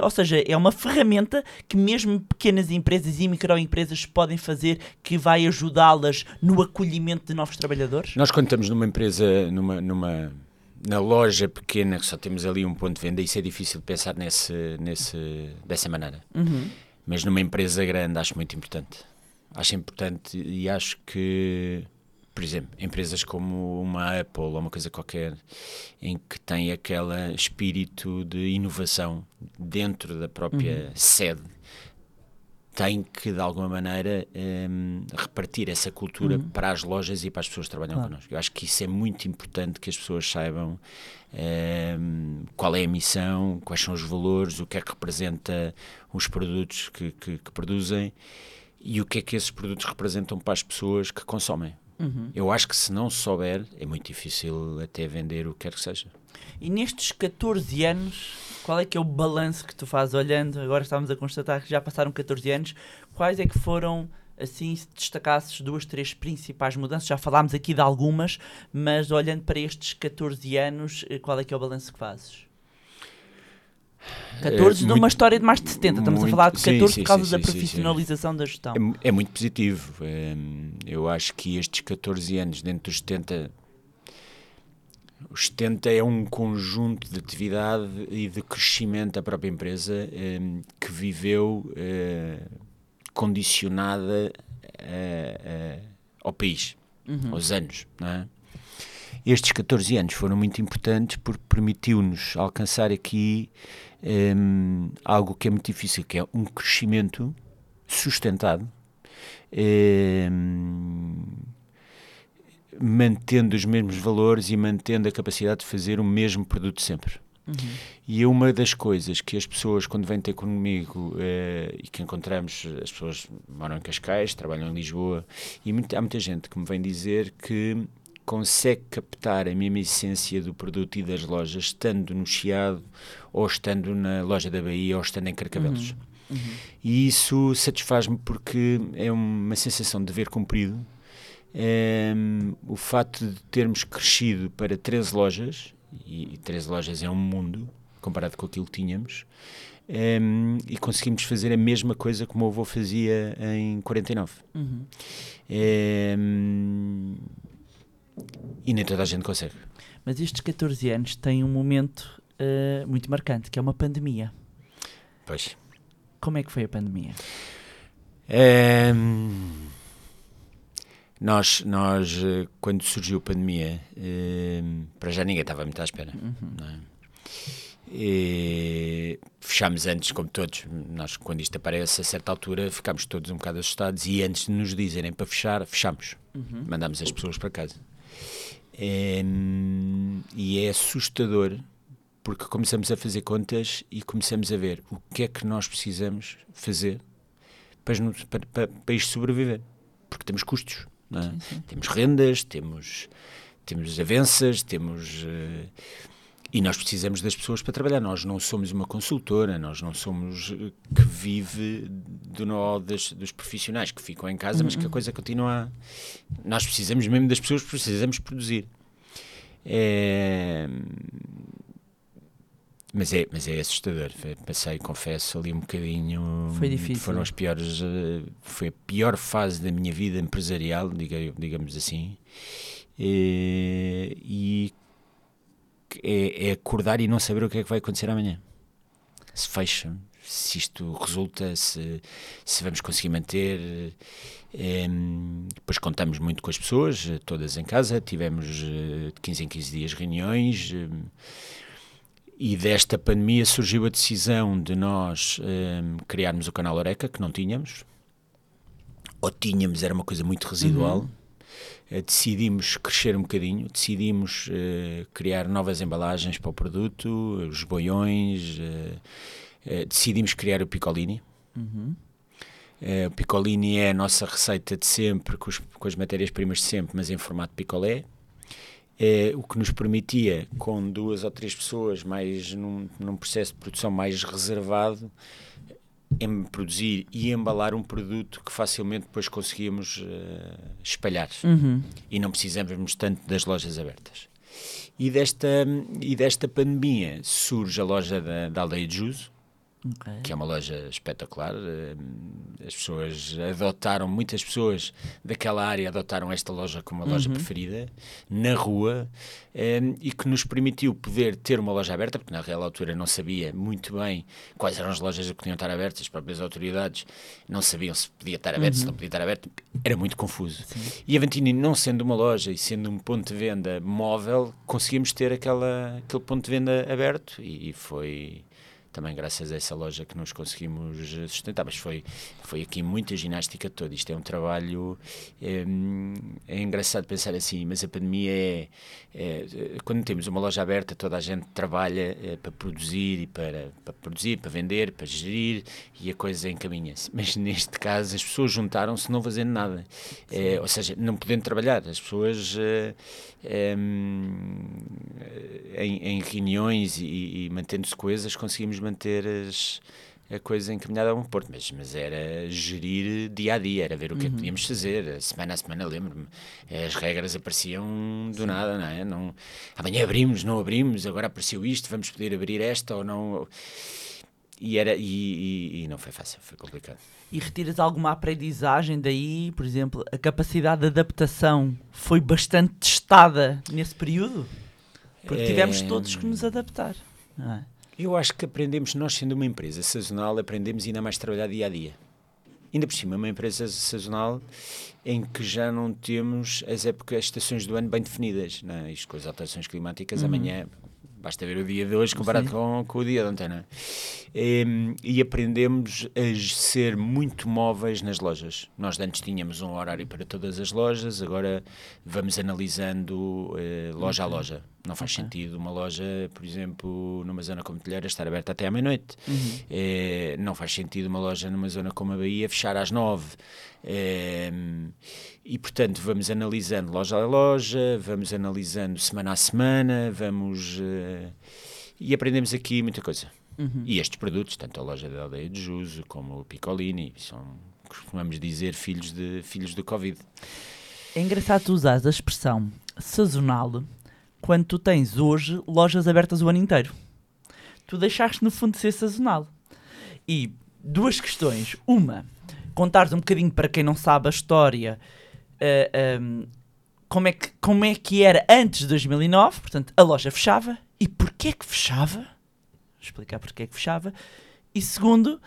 ou seja, é uma ferramenta que mesmo pequenas empresas e microempresas podem fazer que vai ajudá-las no acolhimento de novos trabalhadores? Nós quando estamos numa empresa, numa, numa na loja pequena que só temos ali um ponto de venda, isso é difícil de pensar nesse, nesse, dessa maneira. Uhum. Mas numa empresa grande acho muito importante. Acho importante e acho que, por exemplo, empresas como uma Apple ou uma coisa qualquer, em que tem aquele espírito de inovação dentro da própria sede, tem que, de alguma maneira, hum, repartir essa cultura para as lojas e para as pessoas que trabalham Claro. connosco. Eu acho que isso é muito importante que as pessoas saibam hum, qual é a missão, quais são os valores, o que é que representa os produtos que, que- que produzem e o que é que esses produtos representam para as pessoas que consomem. Uhum. Eu acho que se não souber, é muito difícil até vender o que quer que seja. E nestes 14 anos, qual é que é o balanço que tu fazes olhando? Agora estamos a constatar que já passaram 14 anos. Quais é que foram assim, se destacasses duas, três principais mudanças, já falámos aqui de algumas, mas olhando para estes 14 anos, eh, qual é que é o balanço que fazes? 14 É, numa muito- história de mais de 70, estamos a muito- falar de sim, 14 sim, por causa sim, da sim, sim, sim. profissionalização da gestão. É, é muito positivo. Hum, eu acho que estes 14 anos dentro dos 70. Os 70 é um conjunto de atividade e de crescimento da própria empresa que viveu eh, condicionada eh, eh, ao país, aos anos. Não é? Estes 14 anos foram muito importantes porque permitiu-nos alcançar aqui hum, algo que é muito difícil, que é um crescimento sustentado, hum, mantendo os mesmos valores e mantendo a capacidade de fazer o mesmo produto sempre. E é uma das coisas que as pessoas, quando vêm ter comigo eh, e que encontramos, as pessoas moram em Cascais, trabalham em Lisboa, e muito- há muita gente que me vem dizer que consegue captar a mesma essência do produto e das lojas estando no Chiado, ou estando na loja da Bahia, ou estando em Carcavelos. E isso satisfaz-me porque é uma sensação de dever cumprido. Ehm, o facto de termos crescido para 13 lojas, e, e 13 lojas é um mundo comparado com aquilo que tínhamos, ehm, e conseguimos fazer a mesma coisa como o avô fazia em 49. Uhum. Ehm, e nem toda a gente consegue. Mas estes 14 anos têm um momento eh, muito marcante, que é uma pandemia. Pois. Como é que foi a pandemia? Ehm, nós, nós, eh, quando surgiu a pandemia, ehm, para já ninguém estava muito à espera. não é? E fechámos antes, como todos. Nós, quando isto aparece, a certa altura, ficámos todos um bocado assustados e antes de nos dizerem para fechar, fechámos. Mandámos as pessoas para casa. Ehm, e é assustador porque começamos a fazer contas e começamos a ver o que é que nós precisamos fazer para, para, para, para isto sobreviver. Porque temos custos, é? temos rendas, temos, temos avanças, temos. eh, e nós precisamos das pessoas para trabalhar. Nós não somos uma consultora, nós não somos eh, que vive do nó das, dos profissionais que ficam em casa, mas que a coisa continua. a- Nós precisamos mesmo das pessoas, precisamos produzir. É, mas é, mas é assustador. Passei, confesso, ali um bocadinho. Foi difícil. Foram as piores. eh, Foi a pior fase da minha vida empresarial, diga, digamos assim. Eh, E é, é acordar e não saber o que é que vai acontecer amanhã. Se fecha, se isto resulta, se, se vamos conseguir manter. Em, depois contamos muito com as pessoas, eh, todas em casa, tivemos eh, de 15 em 15 dias reuniões. e desta pandemia surgiu a decisão de nós em, criarmos o canal Oreca, que não tínhamos. Ou tínhamos, era uma coisa muito residual. Eh, decidimos crescer um bocadinho, decidimos eh, criar novas embalagens para o produto, os boiões, eh, eh, decidimos criar o Piccolini. Eh, o Piccolini é a nossa receita de sempre, com, os- com as matérias-primas de sempre, mas em formato picolé. Eh, o que nos permitia, com duas ou três pessoas, mais num, num processo de produção mais reservado, em produzir e embalar um produto que facilmente depois conseguíamos eh, espalhar Uhum. e não precisamos tanto das lojas abertas. E desta, e desta pandemia surge a loja da, da Aldeia de Juso, Ok. que é uma loja espetacular. eh, As pessoas adotaram, muitas pessoas daquela área adotaram esta loja como a loja preferida, na rua, eh, e que nos permitiu poder ter uma loja aberta, porque na real altura não sabia muito bem quais eram as lojas que podiam estar abertas, as próprias autoridades não sabiam se podia estar aberto, se não podia estar aberto, era muito confuso. E a Vantini, não sendo uma loja e sendo um ponto de venda móvel, conseguimos ter aquela, aquele ponto de venda aberto e foi também graças a essa loja que nos conseguimos sustentar, mas foi, foi aqui muita ginástica toda, isto é um trabalho, é, é engraçado pensar assim, mas a pandemia é, é, quando temos uma loja aberta toda a gente trabalha é, para produzir e para, para produzir, para vender, para gerir e a coisa encaminha-se, mas neste caso as pessoas juntaram-se não fazendo nada, É, ou seja, não podendo trabalhar, as pessoas é, é, em, em reuniões e, e mantendo-se coesas conseguimos manter as, a coisa encaminhada a um porto, mas, mas era gerir dia a dia, era ver o que é que podíamos fazer, semana a semana, lembro-me, as regras apareciam do nada, não é? Não, amanhã abrimos, não abrimos, agora apareceu isto, vamos poder abrir esta ou não. E, era, e, e- e não foi fácil, foi complicado. E retiras alguma aprendizagem daí? Por exemplo, a capacidade de adaptação foi bastante testada nesse período? Porque tivemos É, todos que nos adaptar. não é? Eu acho que aprendemos, nós sendo uma empresa sazonal, aprendemos ainda mais a trabalhar dia a dia. Ainda por cima, uma empresa sazonal em que já não temos as épocas, as estações do ano bem definidas. Não é? Isto com as alterações climáticas, amanhã basta ver o dia de hoje comparado com, com o dia de ontem. Não é? Em, e aprendemos a ser muito móveis nas lojas. Nós antes tínhamos um horário para todas as lojas, agora vamos analisando eh, loja a loja. Não faz Ok. sentido uma loja, por exemplo, numa zona como Telheira, estar aberta até à meia-noite. Eh, não faz sentido uma loja numa zona como a Bahia fechar às nove. Eh, e, portanto, vamos analisando loja a loja, vamos analisando semana a semana, vamos... eh, e aprendemos aqui muita coisa. E estes produtos, tanto a loja da aldeia de Juso como o Piccolini, são, costumamos dizer, filhos, de, filhos do Covid. É engraçado tu usares a expressão sazonal quando tu tens hoje lojas abertas o ano inteiro. Tu deixaste no fundo de ser sazonal. E duas questões. Uma, contares um bocadinho para quem não sabe a história eh, ehm, como, é que, como é que era antes de 2009. Portanto, a loja fechava. E porquê que fechava? Vou explicar porquê que fechava. E segundo,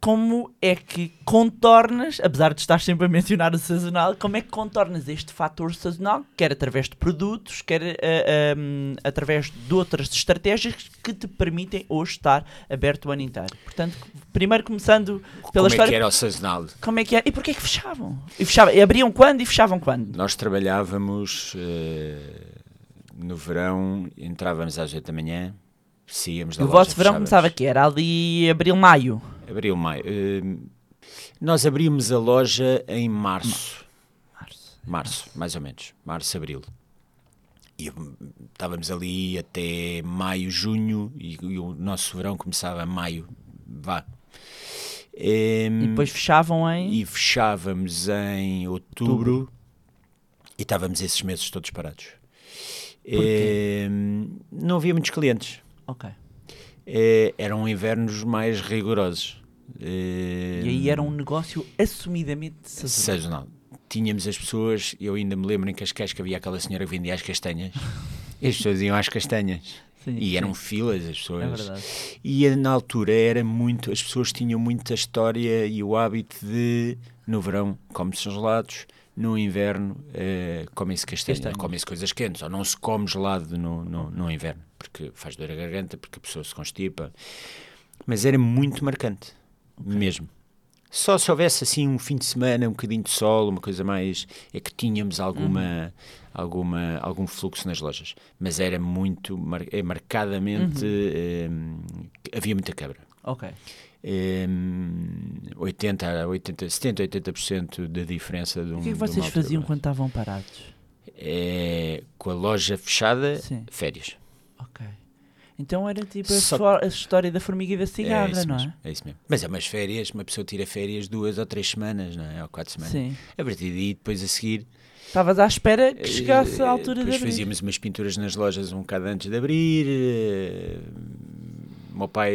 como é que contornas, apesar de estar sempre a mencionar o sazonal, como é que contornas este fator sazonal, quer através de produtos, quer eh, ehm, através de outras estratégias que te permitem hoje estar aberto o ano inteiro? Portanto, primeiro começando pela como é história, que era o sazonal? como é que era e porquê é que fechavam? E fechavam, e abriam quando e fechavam quando? Nós trabalhávamos eh, no verão, entrávamos às 8 da manhã, saíamos da o vosso verão fechávamos. começava que era ali abril, maio. Abril, maio. Eh, nós abrimos a loja em março. Março. Março, mais ou menos. Março, abril. E hum, estávamos ali até maio, junho, e, e o nosso verão começava em maio. Vá. Em, E depois fechavam em e fechávamos em outubro e estávamos esses meses todos parados. Em, não havia muitos clientes. Ok. Eh, eram invernos mais rigorosos. Eh, E aí era um negócio assumidamente sazonal. sazonal. Tínhamos as pessoas, eu ainda me lembro em Cascais que havia aquela senhora que vendia as castanhas. E as pessoas iam às castanhas. Sim, e eram sim. filas as pessoas. É. E na altura era muito, as pessoas tinham muita história e o hábito de, no verão, come-se gelados, no inverno, eh, comem-se castanhas, Castanhas. comem-se coisas quentes, ou não se come gelado no, no, no inverno, porque faz dor a garganta, porque a pessoa se constipa. Mas era muito marcante, mesmo. Só se houvesse assim um fim de semana, um bocadinho de sol, uma coisa mais. é que tínhamos alguma, alguma, algum fluxo nas lojas. Mas era muito. é, marcadamente. eh, havia muita quebra. Ok. Eh, 80, a 80, 70, 80% da diferença de um. O que é que vocês faziam quando estavam parados? É, com a loja fechada, Sim. férias. Ok. Então era tipo a, Só- for- a história da formiga e da É cigarra, isso, não mesmo, é? é isso mesmo. Mas é umas férias, uma pessoa tira férias duas ou três semanas, não é? Ou quatro semanas. Sim. A partir daí, depois a seguir, Estavas à espera que chegasse a Eh, altura de Depois abrir. fazíamos umas pinturas nas lojas um bocado antes de abrir. eh, O meu pai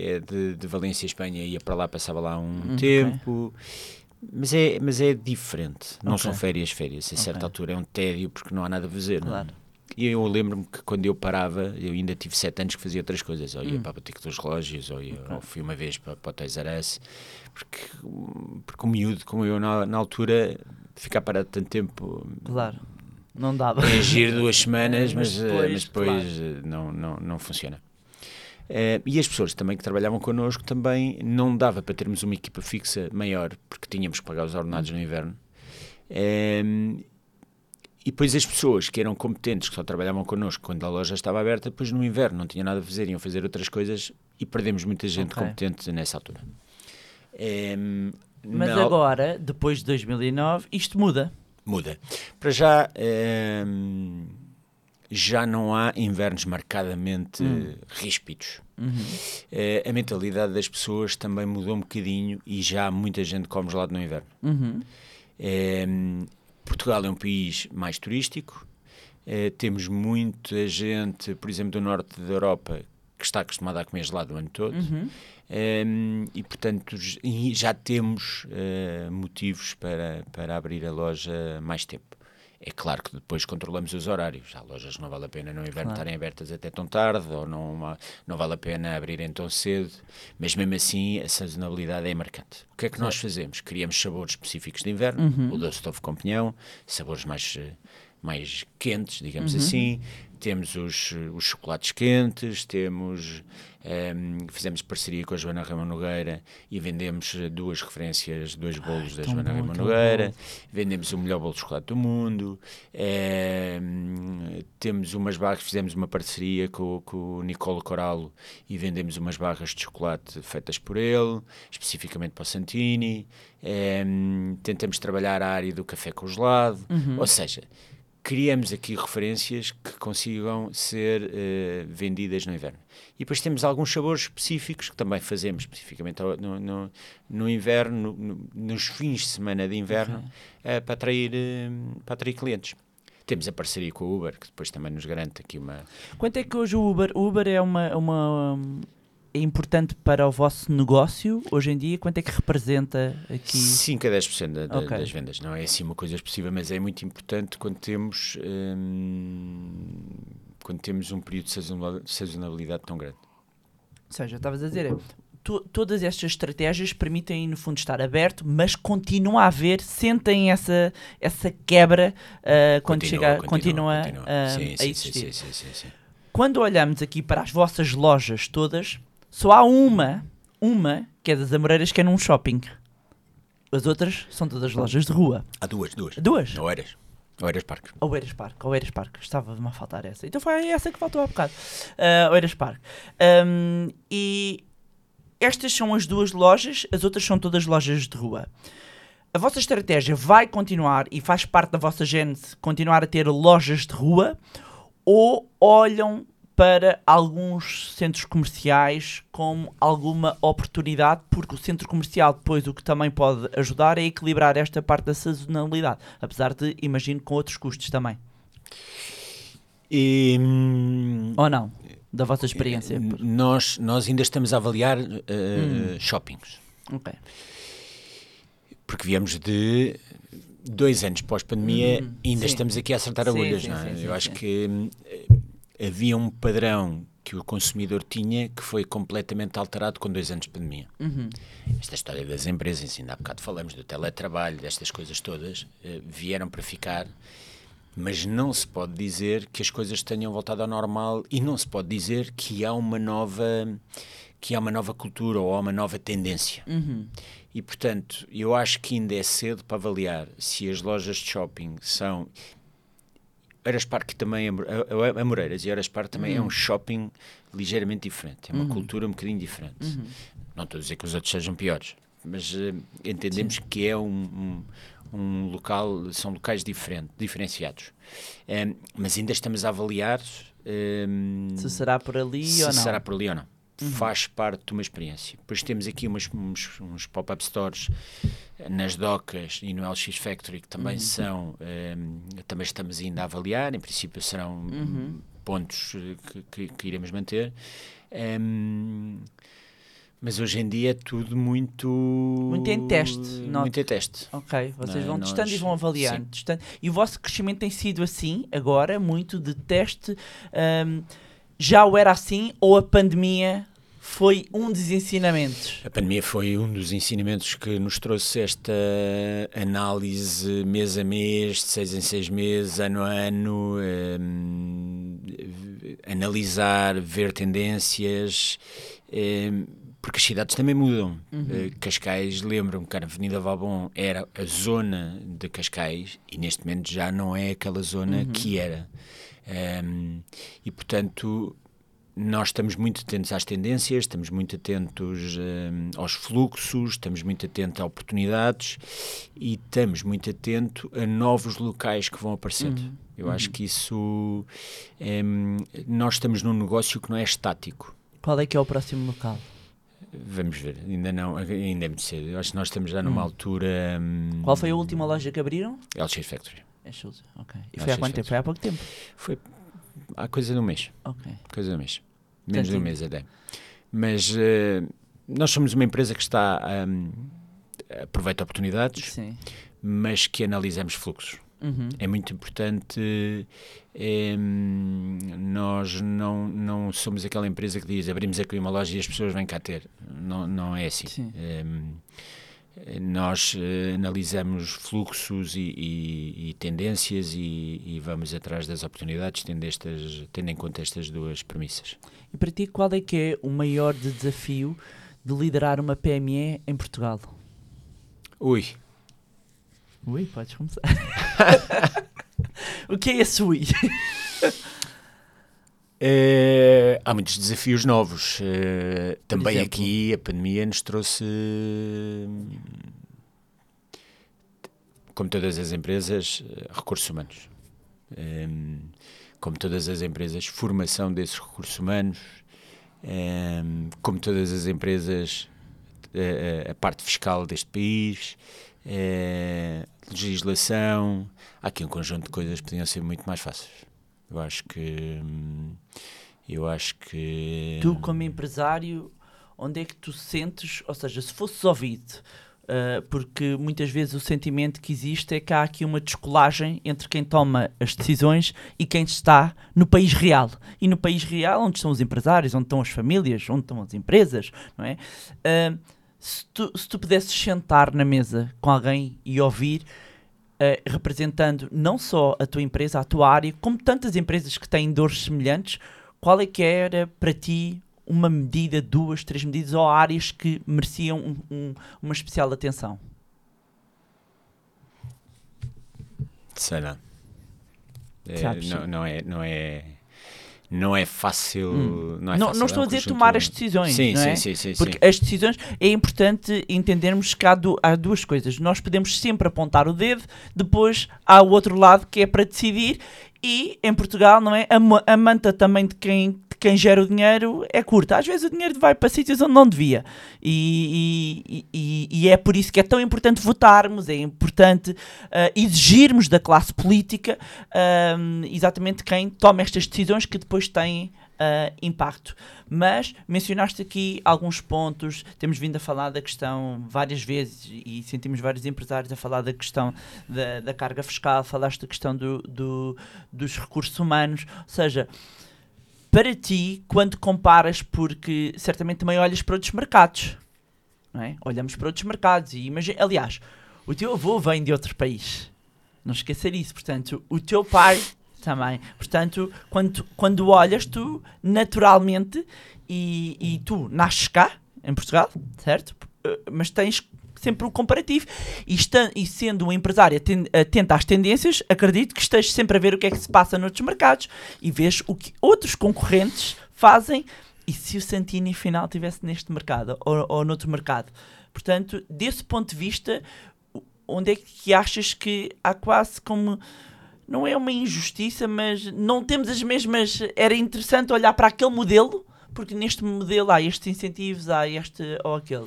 é de, de Valência, Espanha, ia para lá, passava lá um Hum, tempo. Mas é, mas é diferente. Não Ok. são férias, férias. A certa Ok. altura é um tédio porque não há nada a fazer. não é? Claro. E eu lembro-me que quando eu parava, eu ainda tive sete anos que fazia outras coisas. Ou ia Hum. para a boutique dos relógios, ou, ia, ou fui uma vez para, para o Us. Porque, porque o miúdo, como eu na, na altura, ficar parado tanto tempo Claro. Não dava. é agir duas semanas, mas, Mas eh, depois, mas depois eh, não, não, não funciona. Eh, e as pessoas também que trabalhavam connosco também não dava para termos uma equipa fixa maior, porque tínhamos que pagar os ordenados no inverno. Eh, e depois as pessoas que eram competentes, que só trabalhavam connosco quando a loja estava aberta, depois no inverno não tinha nada a fazer, iam fazer outras coisas e perdemos muita gente Ok. competente nessa altura. Eh, Mas al- agora, depois de 2009, isto muda. Muda. Para já, ehm, já não há invernos marcadamente ríspidos. Eh, a mentalidade das pessoas também mudou um bocadinho e já muita gente come gelado no inverno. Eh, Portugal é um país mais turístico, eh, temos muita gente, por exemplo, do norte da Europa que está acostumada a comer gelado o ano todo. Eh, e portanto j- e já temos eh, motivos para, para abrir a loja mais tempo. É claro que depois controlamos os horários. Há lojas que não vale a pena no inverno estarem abertas até tão tarde, ou não, não vale a pena abrirem tão cedo, mas mesmo assim a sazonalidade é marcante. O que é que nós fazemos? Criamos sabores específicos de inverno, o doce de ovo com pinhão, sabores mais, eh, mais quentes, digamos assim. Temos os, os chocolates quentes, temos ehm, fizemos parceria com a Joana Rama Nogueira e vendemos eh, duas referências, dois bolos da tão Joana bom, Rama Nogueira, bom. vendemos o melhor bolo de chocolate do mundo, ehm, temos umas barras, fizemos uma parceria com, com o Nicolo Coralo e vendemos umas barras de chocolate feitas por ele, especificamente para o Santini, ehm, tentamos trabalhar a área do café congelado, ou seja, criamos aqui referências que consigam ser eh, vendidas no inverno. E depois temos alguns sabores específicos que também fazemos, especificamente no, no, no inverno, no- no- nos fins de semana de inverno, eh, para, atrair, eh, para atrair clientes. Temos a parceria com a Uber, que depois também nos garante aqui uma. Quanto é que hoje o Uber, o Uber é uma, uma é importante para o vosso negócio hoje em dia? Quanto é que representa aqui? 5 a 10% da, da, Ok. das vendas. Não é assim uma coisa expressiva, mas é muito importante quando temos, hum, quando temos um período de sazonal- sazonalidade tão grande. Ou seja, estavas a dizer, é, to- todas estas estratégias permitem, no fundo, estar aberto, mas continua a haver, sentem essa, essa quebra ah, quando chega, continua, ah, sim, a sim, existir. sim, sim, sim, sim. Quando olhamos aqui para as vossas lojas todas, só há uma, uma, que é das Amoreiras, que é num shopping. As outras são todas lojas de rua. Há duas, duas. Duas? Oeiras. Oeiras Parque. Oeiras Parque, Oeiras Parque, estava-me a faltar essa. Então foi essa que faltou há bocado. Uh, Oeiras Parque. Um, e estas são as duas lojas, as outras são todas lojas de rua. A vossa estratégia vai continuar e faz parte da vossa gênese continuar a ter lojas de rua ou olham para alguns centros comerciais como alguma oportunidade, porque o centro comercial depois o que também pode ajudar é equilibrar esta parte da sazonalidade, apesar de, imagino, com outros custos também. E, hum, Ou não? Da vossa experiência. n- nós, nós ainda estamos a avaliar uh, Hum. shoppings. Ok. Porque viemos de dois anos pós-pandemia Hum, ainda sim. estamos aqui a acertar Sim, agulhas. sim, não é? Eu acho que eh, havia um padrão que o consumidor tinha que foi completamente alterado com dois anos de pandemia. Uhum. Esta história das empresas, ainda há bocado falamos do teletrabalho, destas coisas todas, eh, vieram para ficar, mas não se pode dizer que as coisas tenham voltado ao normal e não se pode dizer que há uma nova que há uma nova cultura ou há uma nova tendência. E portanto, eu acho que ainda é cedo para avaliar se as lojas de shopping são Eras Parque também, é Amo- a- a- Amoreiras e Eras Parque também é um shopping ligeiramente diferente, é uma cultura um bocadinho diferente. Não estou a dizer que os outros sejam piores, mas eh, entendemos que é um, um, um local, são locais diferentes, diferenciados. Em, mas ainda estamos a avaliar em, Se será por ali se ou não? Uhum. será por ali ou não. Faz parte de uma experiência. Depois temos aqui umas- uns, uns pop-up stores eh, nas docas e no LX Factory que também Uhum. são, ehm, também estamos ainda a avaliar, em princípio serão Uhum. pontos eh, que, que- que iremos manter. Ehm, mas hoje em dia é tudo muito. Muito em teste, não- Muito em teste. Ok, vocês Não, vão nós- testando e vão avaliando. testando. E o vosso crescimento tem sido assim, agora, muito de teste. ahm, já o era assim ou a pandemia foi um dos ensinamentos? A pandemia foi um dos ensinamentos que nos trouxe esta análise mês a mês, de seis em seis meses, ano a ano, hum, analisar, ver tendências, hum, porque as cidades também mudam. Eh, Cascais, lembram-me que a Avenida Valbon era a zona de Cascais e neste momento já não é aquela zona que era. Hum, e portanto nós estamos muito atentos às tendências, estamos muito atentos hum, aos fluxos, estamos muito atentos a oportunidades e estamos muito atentos a novos locais que vão aparecendo. Uhum. Eu acho que isso. hum, nós estamos num negócio que não é estático. Qual é que é o próximo local? Vamos ver, ainda não, ainda é muito cedo. Eu acho que nós estamos já numa altura. hum, Qual foi a última loja que abriram? LX Factory. É Sousa, ok. E foi há quanto tempo? Foi há pouco tempo. Foi há coisa de um mês. Ok. Coisa de um mês. Menos de um mês até. Mas eh, nós somos uma empresa que está. hum, aproveita oportunidades, Sim. mas que analisamos fluxos. Uhum. É muito importante. hum, nós não, não somos aquela empresa que diz abrimos aqui uma loja e as pessoas vêm cá ter. Não, não é assim. Sim. Nós eh, analisamos fluxos e, e- e tendências e, e vamos atrás das oportunidades tendo, estas, tendo em conta estas duas premissas. E para ti, qual é que é o maior de desafio de liderar uma PME em Portugal? Ui, Ui, podes começar. o que é esse ui? Eh, há muitos desafios novos. Eh, também aqui a pandemia nos trouxe, como todas as empresas, eh, recursos humanos. Como todas as empresas, formação desses recursos humanos. Como todas as empresas, eh, a parte fiscal deste país, eh, legislação. Há aqui um conjunto de coisas que podiam ser muito mais fáceis. Eu acho que. hum, Eu acho que. Tu, como empresário, onde é que tu sentes, ou seja, se fosses ouvido, uh, porque muitas vezes o sentimento que existe é que há aqui uma descolagem entre quem toma as decisões e quem está no país real. E no país real, onde estão os empresários, onde estão as famílias, onde estão as empresas, não é? Uh, se, tu, se tu pudesses sentar na mesa com alguém e ouvir. Uh, representando não só a tua empresa, a tua área, como tantas empresas que têm dores semelhantes, qual é que era para ti uma medida, duas, três medidas ou áreas que mereciam um- um- uma especial atenção? Sei lá. É, não, não é. Não é não é fácil. Não, é Hum. não, fácil, não é estou um a dizer conjunto- tomar as decisões, Sim, não sim, é? sim, sim, Porque sim. as decisões é importante entendermos que há, du- há duas coisas. Nós podemos sempre apontar o dedo, depois há o outro lado que é para decidir, e em Portugal, não é? A, a manta também de quem, quem gera o dinheiro é curta. Às vezes o dinheiro vai para sítios onde não devia. E, e- e- e é por isso que é tão importante votarmos, é importante ah, exigirmos da classe política ahm, exatamente quem toma estas decisões que depois têm ah, impacto. Mas mencionaste aqui alguns pontos, temos vindo a falar da questão várias vezes e sentimos vários empresários a falar da questão da, da carga fiscal, falaste da questão do, do- dos recursos humanos, ou seja, para ti, quando comparas, porque certamente também olhas para outros mercados, não é? Olhamos para outros mercados e imagina, aliás, o teu avô vem de outro país, não esquecer isso, portanto, o teu pai também, portanto, quando, quando olhas, tu naturalmente, e, e tu nasces cá, em Portugal, certo? Eh, Mas tens sempre o comparativo. E, esta- e sendo um empresário aten- atento às tendências, acredito que estejas sempre a ver o que é que se passa noutros mercados e vês o que outros concorrentes fazem e se o Santini afinal estivesse neste mercado ou, ou noutro mercado. Portanto, desse ponto de vista, onde é que achas que há quase como. Não é uma injustiça, mas não temos as mesmas. Era interessante olhar para aquele modelo, porque neste modelo há estes incentivos, há este ou aquele.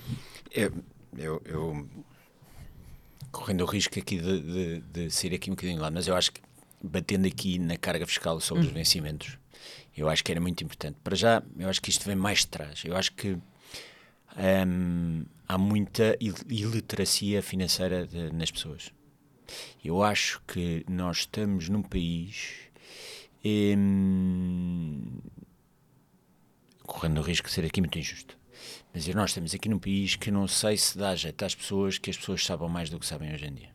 Eu, eu, eu- correndo o risco aqui de, de, de sair aqui um bocadinho lá, mas eu acho que batendo aqui na carga fiscal sobre Hum. os vencimentos, eu acho que era muito importante. Para já, eu acho que isto vem mais de trás. Eu acho que hum, há muita il- iliteracia financeira de- nas pessoas. Eu acho que nós estamos num país hum, correndo o risco de ser aqui muito injusto. Mas nós estamos aqui num país que não sei se dá jeito às pessoas que as pessoas saibam mais do que sabem hoje em dia.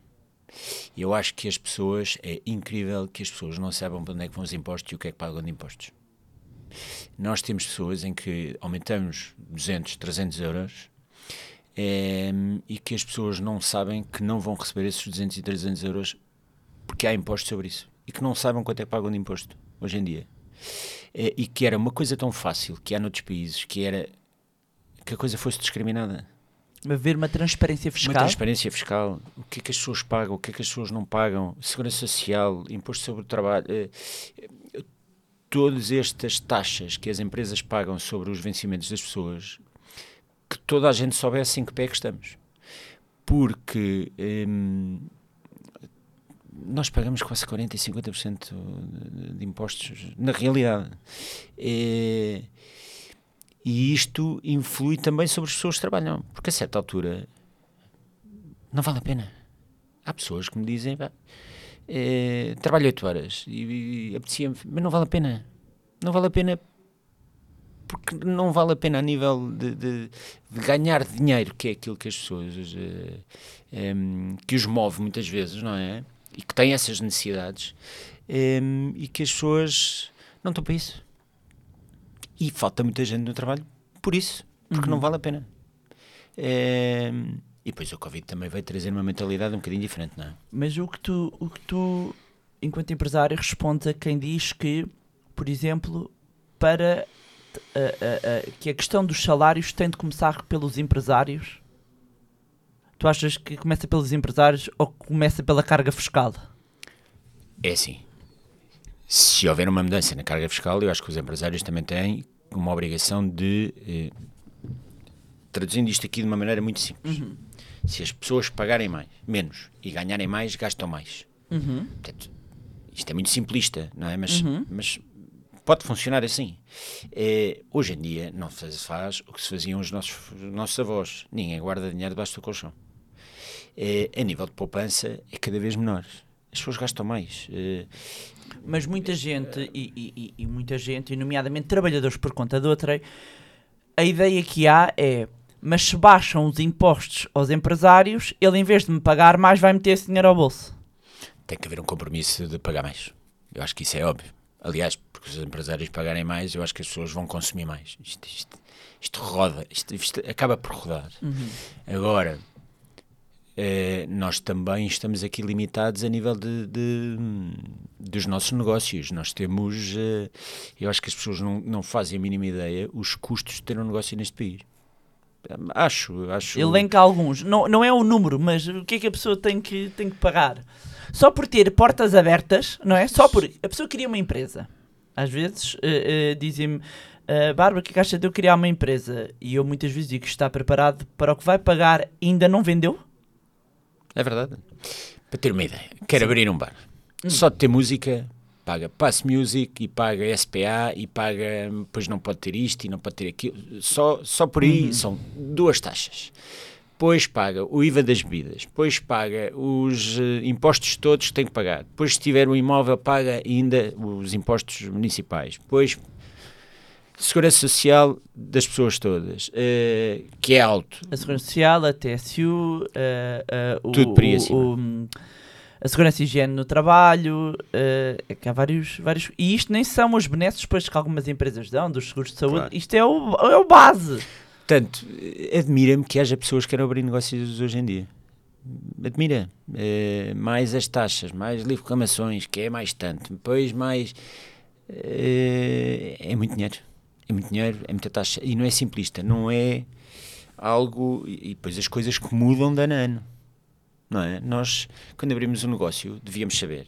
E eu acho que as pessoas, é incrível que as pessoas não saibam para onde é que vão os impostos e o que é que pagam de impostos. Nós temos pessoas em que aumentamos 200, 300 euros em, e que as pessoas não sabem que não vão receber esses 200 e 300 euros porque há impostos sobre isso e que não sabem quanto é que pagam de imposto hoje em dia. eh, e que era uma coisa tão fácil que há noutros países, que era que a coisa fosse discriminada. Haver uma transparência fiscal. Uma transparência fiscal, o que é que as pessoas pagam, o que é que as pessoas não pagam, segurança social, imposto sobre o trabalho, eh, todas estas taxas que as empresas pagam sobre os vencimentos das pessoas, que toda a gente soubesse em que pé que estamos. Porque hum, nós pagamos quase 40% e 50% de- de impostos, na realidade. Eh, e isto influi também sobre as pessoas que trabalham, porque a certa altura não vale a pena. Há pessoas que me dizem, "Pá, eh, trabalho 8 horas e, e apetecia mas não vale a pena. Não vale a pena porque não vale a pena a nível de, de- de ganhar dinheiro, que é aquilo que as pessoas eh, em, que os move muitas vezes, não é? E que têm essas necessidades em, e que as pessoas não estão para isso. E falta muita gente no trabalho por isso, porque não vale a pena. Em, e depois o Covid também veio trazer uma mentalidade um bocadinho diferente, não é? Mas o que tu, o que tu enquanto empresário, respondes a quem diz que, por exemplo, para a- a- a- que a questão dos salários tem de começar pelos empresários? Tu achas que começa pelos empresários ou começa pela carga fiscal? É assim. Se houver uma mudança na carga fiscal, eu acho que os empresários também têm uma obrigação de. eh, traduzindo isto aqui de uma maneira muito simples. Se as pessoas pagarem mais, menos e ganharem mais, gastam mais. Portanto, isto é muito simplista, não é? Mas, mas pode funcionar assim. Eh, hoje em dia não se faz o que se faziam os nossos, os nossos avós. Ninguém guarda dinheiro debaixo do colchão. Eh, a nível de poupança é cada vez menor. As pessoas gastam mais. Eh, Mas muita gente, e, e- e- muita gente, e nomeadamente trabalhadores por conta de outra, a ideia que há é, mas se baixam os impostos aos empresários, ele em vez de me pagar mais vai meter esse dinheiro ao bolso. tem que haver um compromisso de pagar mais. Eu acho que isso é óbvio. Aliás, porque os empresários pagarem mais, eu acho que as pessoas vão consumir mais. Isto, isto- isto roda, isto, isto acaba por rodar. Agora, eh, nós também estamos aqui limitados a nível de, de- dos nossos negócios. Nós temos, eh, eu acho que as pessoas não, não fazem a mínima ideia os custos de ter um negócio neste país. Acho, acho. Elenca alguns. Não, não é o número, mas o que é que a pessoa tem que, tem que pagar? Só por ter portas abertas, não é? Só por. A pessoa queria uma empresa. Às vezes eh, eh, dizem-me, "Ah, Bárbara, que acha de eu criar uma empresa? E eu muitas vezes digo que está preparado para o que vai pagar ainda não vendeu? É verdade. Para ter uma ideia, quero abrir um bar. Só de ter música, paga Pass Music e paga SPA e paga, depois não pode ter isto e não pode ter aquilo. Só, só por aí são duas taxas. Depois paga o IVA das bebidas, depois paga os eh, impostos todos que tem que pagar. Depois, se tiver um imóvel, paga ainda os impostos municipais. Depois, segurança social das pessoas todas, eh, que é alto. A Segurança Social, a TSU, eh, eh, o, Tudo por aí o- acima. o- a Segurança e Higiene no Trabalho, eh, que há vários, vários. E isto nem são os benesses depois que algumas empresas dão, dos seguros de saúde. Claro. Isto é o, é o base. Portanto, eh, admira-me que haja pessoas que queiram abrir negócios hoje em dia. Admira. Eh, mais as taxas, mais livre reclamações, que é mais tanto. Depois mais. eh, é muito dinheiro. É muito dinheiro, é muita taxa. E não é simplista, não é algo. E depois as coisas que mudam de ano a ano. Não é? Nós, quando abrimos um negócio, devíamos saber: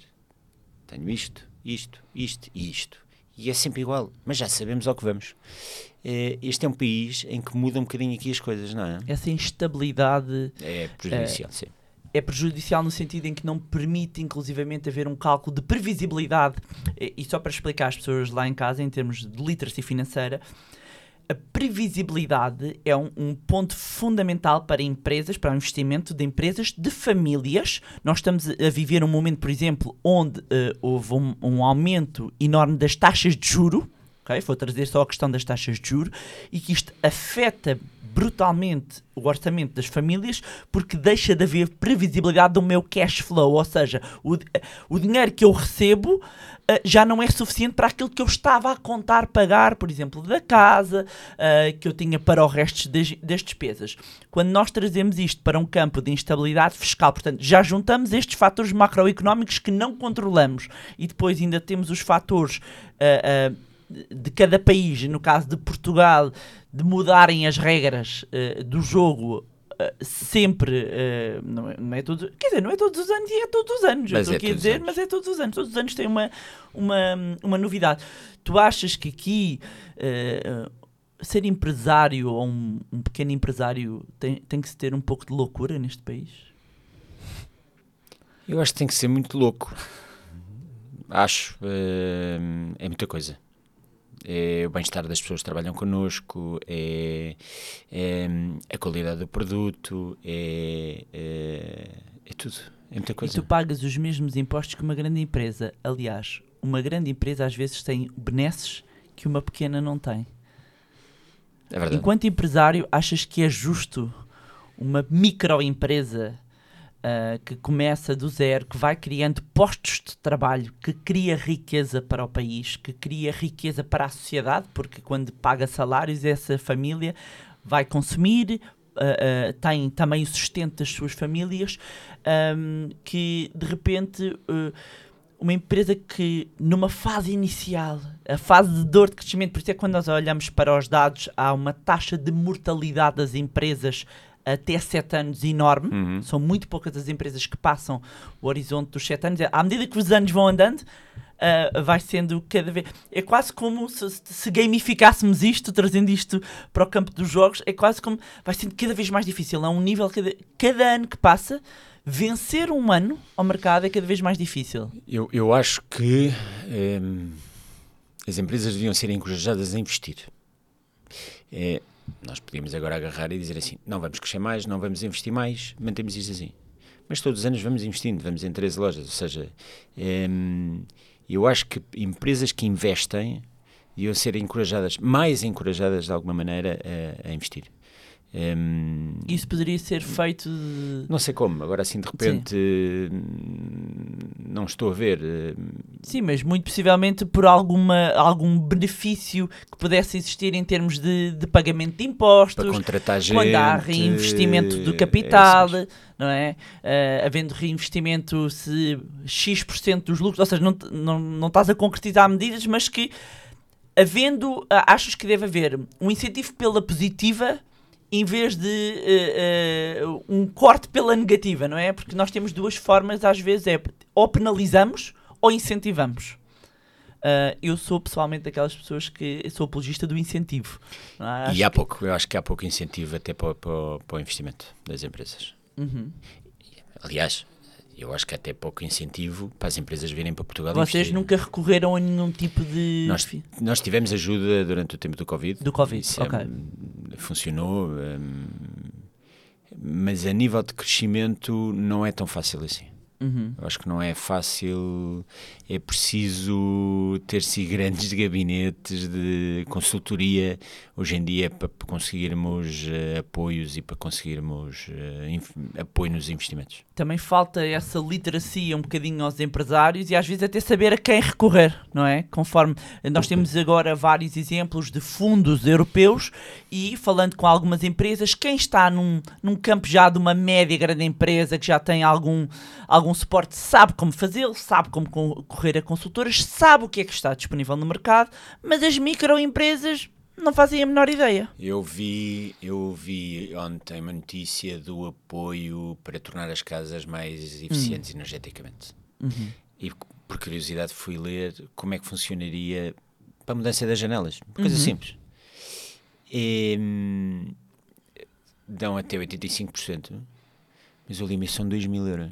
tenho isto, isto, isto e isto. E é sempre igual, mas já sabemos ao que vamos. Eh, Este é um país em que muda um bocadinho aqui as coisas, não é? Essa instabilidade É prejudicial, sim. É prejudicial no sentido em que não permite, inclusivamente, haver um cálculo de previsibilidade. E só para explicar às pessoas lá em casa, em termos de literacy financeira, a previsibilidade é um, um ponto fundamental para empresas, para o investimento de empresas, de famílias. Nós estamos a viver um momento, por exemplo, onde eh, houve um, um aumento enorme das taxas de juro. Ok? Vou trazer só a questão das taxas de juro e que isto afeta brutalmente o orçamento das famílias porque deixa de haver previsibilidade do meu cash flow, ou seja, o, o dinheiro que eu recebo ah, já não é suficiente para aquilo que eu estava a contar pagar, por exemplo, da casa, ah, que eu tinha para o resto das, das despesas. Quando nós trazemos isto para um campo de instabilidade fiscal, portanto, já juntamos estes fatores macroeconómicos que não controlamos e depois ainda temos os fatores ah, de cada país, no caso de Portugal, de mudarem as regras eh, do jogo eh, sempre, eh, não, é, não é todos, quer dizer, não é todos os anos e é todos os anos, eu Mas estou é aqui a dizer, anos. mas é todos os anos, todos os anos tem uma, uma, uma novidade. Tu achas que aqui ser empresário ou um, um pequeno empresário tem, tem que se ter um pouco de loucura neste país? Eu acho que tem que ser muito louco. Acho. é muita coisa. É o bem-estar das pessoas que trabalham connosco, é, é a qualidade do produto, é, é, é tudo. É muita E coisa. tu pagas os mesmos impostos que uma grande empresa. Aliás, uma grande empresa às vezes tem benesses que uma pequena não tem. É verdade. Enquanto empresário, achas que é justo uma microempresa ah, que começa do zero, que vai criando postos de trabalho, que cria riqueza para o país, que cria riqueza para a sociedade, porque quando paga salários, essa família vai consumir, ah, ah, tem também o sustento das suas famílias, ahm, que de repente. uma empresa que numa fase inicial, a fase de dor de crescimento, por isso é que quando nós olhamos para os dados, há uma taxa de mortalidade das empresas até 7 anos enorme. Uhum. São muito poucas as empresas que passam o horizonte dos 7 anos. À medida que os anos vão andando, ah, vai sendo cada vez. É quase como se, se gamificássemos isto, trazendo isto para o campo dos jogos, é quase como. Vai sendo cada vez mais difícil. A um nível. Cada, cada ano que passa, vencer um ano ao mercado é cada vez mais difícil. Eu, eu acho que ehm, as empresas deviam ser encorajadas a investir. É, nós podíamos agora agarrar e dizer assim: não vamos crescer mais, não vamos investir mais, mantemos isto assim. Mas todos os anos vamos investindo, vamos em 13 lojas. Ou seja, ehm, eu acho que empresas que investem deviam ser encorajadas, mais encorajadas de alguma maneira a, a investir. Ehm, Isso poderia ser feito. de- não sei como, agora assim de repente hum, não estou a ver. hum, Sim, mas muito possivelmente por alguma, algum benefício que pudesse existir em termos de, de pagamento de impostos, para contratar gente. quando há reinvestimento do é capital, mesmo. não é? Ah, havendo reinvestimento, se X% dos lucros, ou seja, não, não, não estás a concretizar medidas, mas que havendo, achas que deve haver um incentivo pela positiva em vez de ah, ah, um corte pela negativa, não é? Porque nós temos duas formas, às vezes, é ou penalizamos ou incentivamos. Ah, eu sou pessoalmente daquelas pessoas que sou apologista do incentivo. é? E há pouco, eu acho que há pouco incentivo até para, o- para, para o investimento das empresas. Uhum. Aliás, eu acho que há até pouco incentivo para as empresas virem para Portugal Vocês investir. nunca recorreram a nenhum tipo de. Nós, nós tivemos ajuda durante o tempo do Covid. Do Covid, Isso, ok. hum, funcionou, hum, mas a nível de crescimento não é tão fácil assim. Uhum. Acho que não é fácil, é preciso ter-se grandes gabinetes de consultoria hoje em dia para conseguirmos eh, apoios e para conseguirmos inf- apoio nos investimentos. Também falta essa literacia um bocadinho aos empresários e às vezes até saber a quem recorrer, não é? Conforme nós temos agora vários exemplos de fundos europeus e falando com algumas empresas, quem está num, num campo já de uma média grande empresa que já tem algum, algum suporte sabe como fazê-lo, sabe como co- correr a consultoras, sabe o que é que está disponível no mercado, mas as microempresas não fazem a menor ideia. Eu vi, eu vi ontem uma notícia do apoio para tornar as casas mais eficientes energeticamente. E por curiosidade fui ler como é que funcionaria para a mudança das janelas. Coisa simples. E, hum, dão até 85%, mas o limite são 2 mil euros.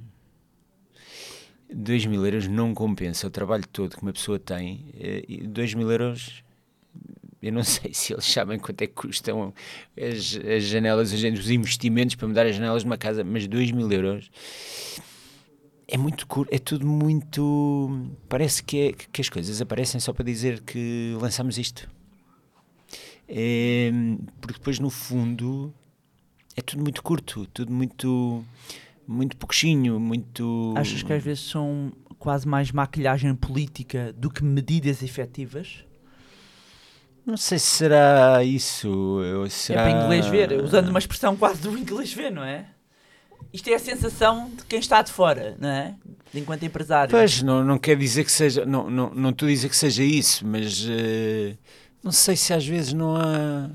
2 mil euros não compensa o trabalho todo que uma pessoa tem. 2 mil euros eu não sei se eles sabem quanto é que custam as, as janelas, os os investimentos para mudar as janelas de uma casa, mas 2 mil euros é muito curto, é tudo muito. Parece que, é- que as coisas aparecem só para dizer que lançamos isto. É, porque depois, no fundo, é tudo muito curto, tudo muito. Muito pouquinho, muito. Achas que às vezes são quase mais maquilhagem política do que medidas efetivas? Não sei se será isso. É Será... para inglês ver, usando uma expressão quase do inglês ver, não é? Isto é a sensação de quem está de fora, não é? De enquanto empresário. Pois, não, não quer dizer que seja, não, não, não estou a dizer que seja isso, mas eh, não sei se às vezes não há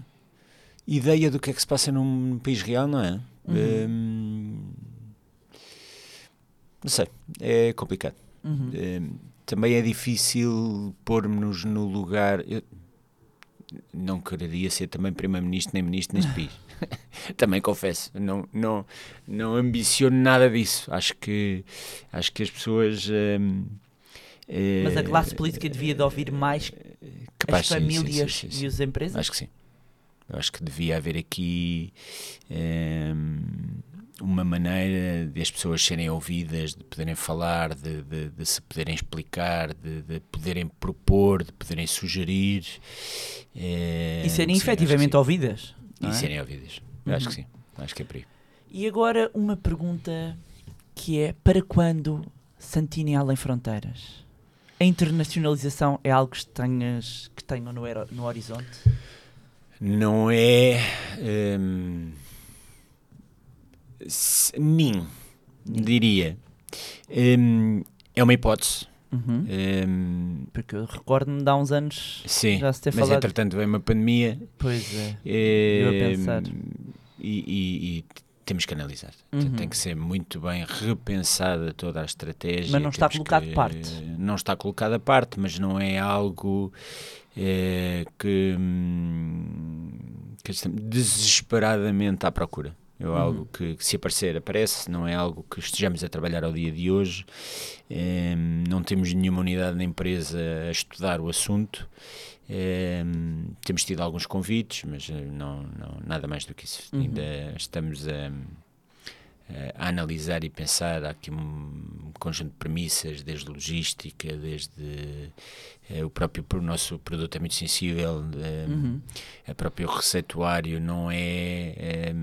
ideia do que é que se passa num país real, não é? Hum, não sei, é complicado. Hum, também é difícil pôr-nos no lugar. Eu não quereria ser também Primeiro-Ministro nem Ministro neste país. também confesso, não, não, não ambiciono nada disso. Acho que, acho que as pessoas. hum, Mas a eh, classe política devia de ouvir mais capaz, as famílias sim, sim, sim. e as empresas? Acho que sim. Acho que devia haver aqui ehm, uma maneira de as pessoas serem ouvidas, de poderem falar, de, de- de se poderem explicar, de, de poderem propor, de poderem sugerir. eh, e serem sim, efetivamente ouvidas. E é? serem ouvidas. Eu Acho que sim. Acho que é por aí. E agora uma pergunta que é: para quando Santini Além Fronteiras? A internacionalização é algo que tenhas que tenham no, no horizonte? Não é. se- nin, diria. Ehm, é uma hipótese. Uhum. Ehm, Porque eu recordo-me de há uns anos sim, já se ter mas falado. entretanto veio uma pandemia Pois é. Eu a pensar. E, e- e temos que analisar. Uhum. Tem que ser muito bem repensada toda a estratégia. Mas não está que- de parte. Não está colocado à parte, mas não é algo eh, que, hum, que estamos desesperadamente à procura. É Uhum. algo que, que se aparecer, aparece, não é algo que estejamos a trabalhar ao dia de hoje. Eh, não temos nenhuma unidade na empresa a estudar o assunto. Eh, temos tido alguns convites, mas eh, não, não- nada mais do que isso. Uhum. Ainda estamos a, a analisar e pensar. Há aqui um conjunto de premissas, desde logística, desde eh, o próprio o nosso produto é muito sensível, eh, Uhum. o próprio receituário não é.